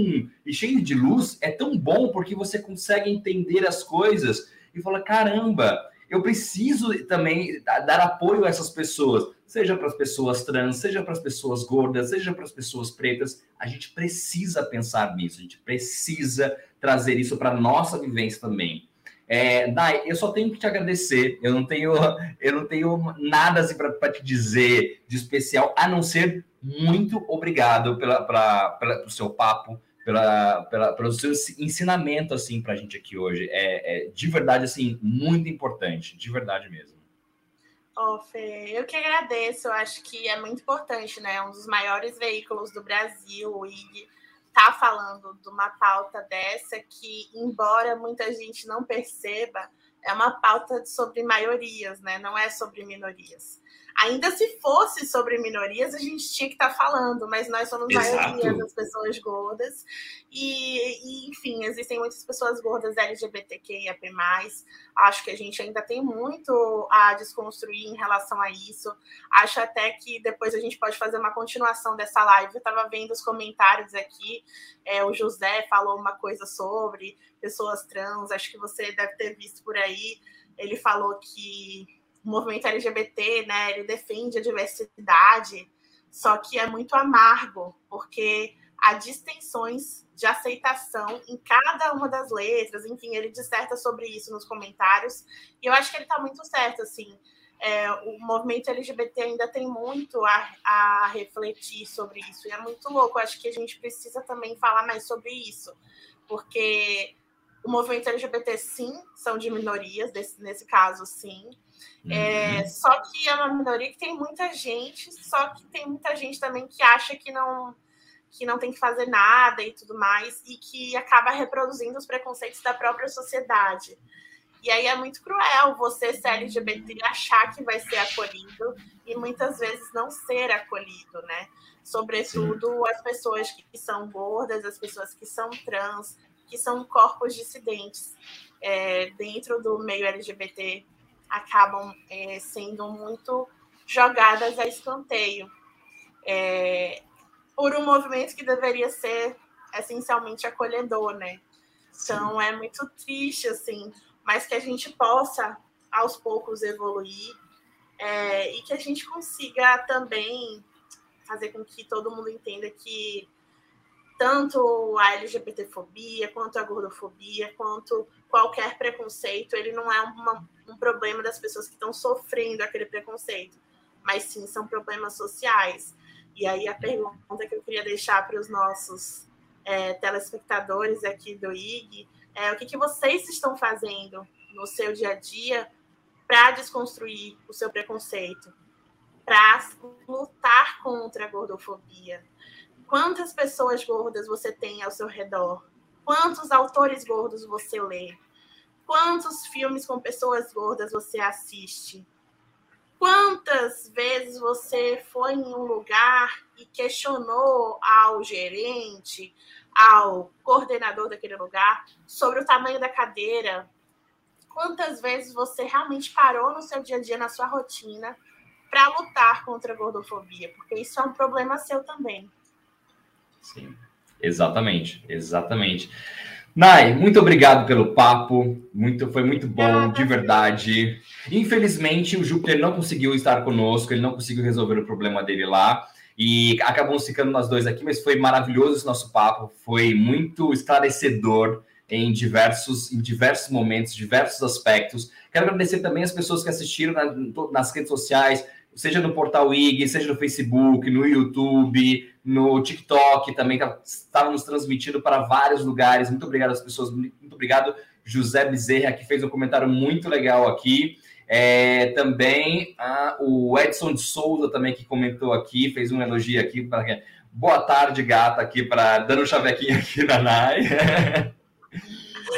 e cheia de luz, é tão bom porque você consegue entender as coisas e fala: caramba, eu preciso também dar apoio a essas pessoas seja para as pessoas trans, seja para as pessoas gordas, seja para as pessoas pretas. A gente precisa pensar nisso, a gente precisa trazer isso para a nossa vivência também. É, Dai, eu só tenho que te agradecer. Eu não tenho, eu não tenho nada assim para te dizer de especial, a não ser muito obrigado pela, pra, pela, pelo seu papo, pela, pela, pelo seu ensinamento assim para a gente aqui hoje. É, é, de verdade assim muito importante, de verdade mesmo. Oh, Fê, eu que agradeço. Eu acho que é muito importante, né? Um dos maiores veículos do Brasil e tá falando de uma pauta dessa que, embora muita gente não perceba, é uma pauta sobre maiorias, né? Não é sobre minorias. Ainda se fosse sobre minorias, a gente tinha que estar tá falando, mas nós somos Exato. maioria das pessoas gordas. E, e, enfim, existem muitas pessoas gordas LGBTQIAP+. Acho que a gente ainda tem muito a desconstruir em relação a isso. Acho até que depois a gente pode fazer uma continuação dessa live. Eu estava vendo os comentários aqui. É, o José falou uma coisa sobre pessoas trans. Acho que você deve ter visto por aí. Ele falou que o movimento LGBT, né, ele defende a diversidade, só que é muito amargo, porque há distensões de aceitação em cada uma das letras, enfim, ele disserta sobre isso nos comentários, e eu acho que ele está muito certo, assim, é, o movimento LGBT ainda tem muito a, a, refletir sobre isso, e é muito louco, acho que a gente precisa também falar mais sobre isso, porque o movimento LGBT, sim, são de minorias, desse, nesse caso, sim, é, uhum. só que é uma minoria que tem muita gente, só que tem muita gente também que acha que não que não tem que fazer nada e tudo mais, e que acaba reproduzindo os preconceitos da própria sociedade. E aí é muito cruel você ser LGBT achar que vai ser acolhido e muitas vezes não ser acolhido, né? Sobretudo as pessoas que são gordas, as pessoas que são trans, que são corpos dissidentes é, dentro do meio LGBT acabam é, sendo muito jogadas a escanteio é, por um movimento que deveria ser essencialmente acolhedor, né? Então é muito triste, assim, mas que a gente possa aos poucos evoluir é, e que a gente consiga também fazer com que todo mundo entenda que tanto a LGBTfobia, quanto a gordofobia, quanto qualquer preconceito, ele não é uma, um problema das pessoas que estão sofrendo aquele preconceito, mas sim são problemas sociais. E aí a pergunta que eu queria deixar para os nossos é, telespectadores aqui do IG é o que, que vocês estão fazendo no seu dia a dia para desconstruir o seu preconceito, para lutar contra a gordofobia. Quantas pessoas gordas você tem ao seu redor? Quantos autores gordos você lê? Quantos filmes com pessoas gordas você assiste? Quantas vezes você foi em um lugar e questionou ao gerente, ao coordenador daquele lugar, sobre o tamanho da cadeira? Quantas vezes você realmente parou no seu dia a dia, na sua rotina, para lutar contra a gordofobia? Porque isso é um problema seu também. Sim, exatamente, exatamente. Nai, muito obrigado pelo papo, muito, foi muito bom, de verdade. Infelizmente, o Júpiter não conseguiu estar conosco, ele não conseguiu resolver o problema dele lá, e acabamos ficando nós dois aqui, mas foi maravilhoso esse nosso papo, foi muito esclarecedor em diversos, em diversos momentos, diversos aspectos. Quero agradecer também as pessoas que assistiram na, nas redes sociais, seja no portal IG, seja no Facebook, no YouTube, no TikTok, também tá, estávamos transmitindo para vários lugares. Muito obrigado às pessoas, muito obrigado, José Bezerra, que fez um comentário muito legal aqui. É, também ah, o Edson de Souza também que comentou aqui, fez um elogio aqui para boa tarde, gata, aqui para dando um chavequinho aqui na Nai.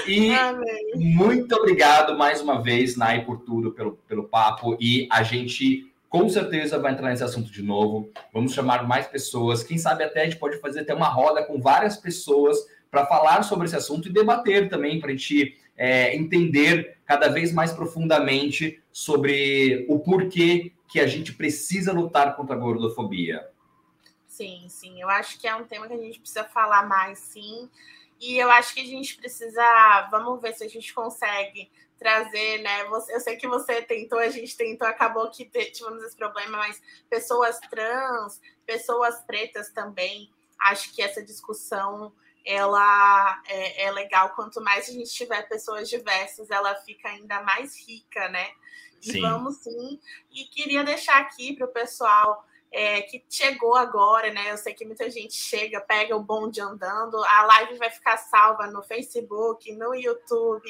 e Amém. muito obrigado mais uma vez, Nai, por tudo, pelo, pelo papo. E a gente com certeza vai entrar nesse assunto de novo. Vamos chamar mais pessoas. Quem sabe até a gente pode fazer até uma roda com várias pessoas para falar sobre esse assunto e debater também, para a gente é, entender cada vez mais profundamente sobre o porquê que a gente precisa lutar contra a gordofobia. Sim, sim. Eu acho que é um tema que a gente precisa falar mais, sim. E eu acho que a gente precisa. Vamos ver se a gente consegue trazer, né? Você, eu sei que você tentou, a gente tentou, acabou que tivemos esse problema, mas pessoas trans, pessoas pretas também, acho que essa discussão ela é, é, legal. Quanto mais a gente tiver pessoas diversas, ela fica ainda mais rica, né? E sim. vamos sim. E queria deixar aqui para o pessoal é, que chegou agora, né? Eu sei que muita gente chega, pega o bonde andando. A live vai ficar salva no Facebook, no YouTube,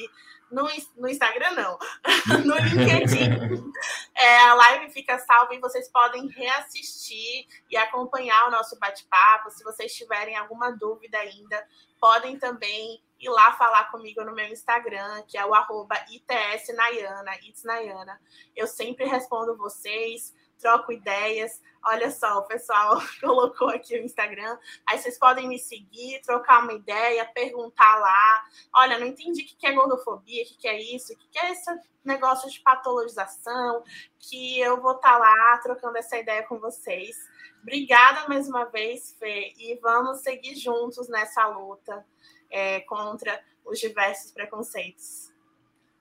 no, no Instagram, não, no LinkedIn. É, a live fica salva e vocês podem reassistir e acompanhar o nosso bate-papo. Se vocês tiverem alguma dúvida ainda, podem também ir lá falar comigo no meu Instagram, que é o arroba itsnayana, itsnayana. Eu sempre respondo vocês troco ideias. Olha só, o pessoal colocou aqui o Instagram. Aí vocês podem me seguir, trocar uma ideia, perguntar lá. Olha, não entendi o que é gordofobia, o que é isso, o que é esse negócio de patologização, que eu vou estar tá lá trocando essa ideia com vocês. Obrigada mais uma vez, Fê, e vamos seguir juntos nessa luta é, contra os diversos preconceitos.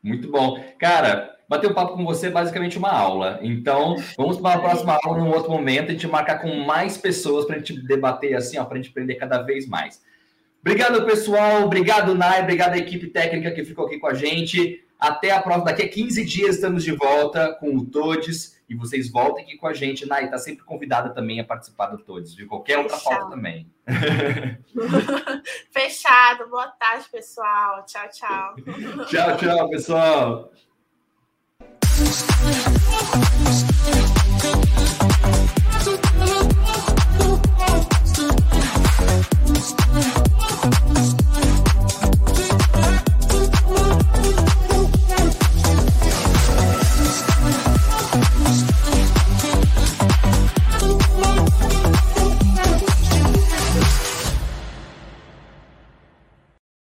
Muito bom. Cara, bater um papo com você é basicamente uma aula. Então, vamos para a próxima aula num outro momento, a gente marcar com mais pessoas para a gente debater assim, para a gente aprender cada vez mais. Obrigado, pessoal. Obrigado, Nai. Obrigado equipe técnica que ficou aqui com a gente. Até a próxima. Daqui a 15 dias estamos de volta com o Todes e vocês voltem aqui com a gente. Nai, tá sempre convidada também a participar do Todos, de qualquer Fechado. outra forma também. Fechado. Boa tarde, pessoal. Tchau, tchau. tchau, tchau, pessoal.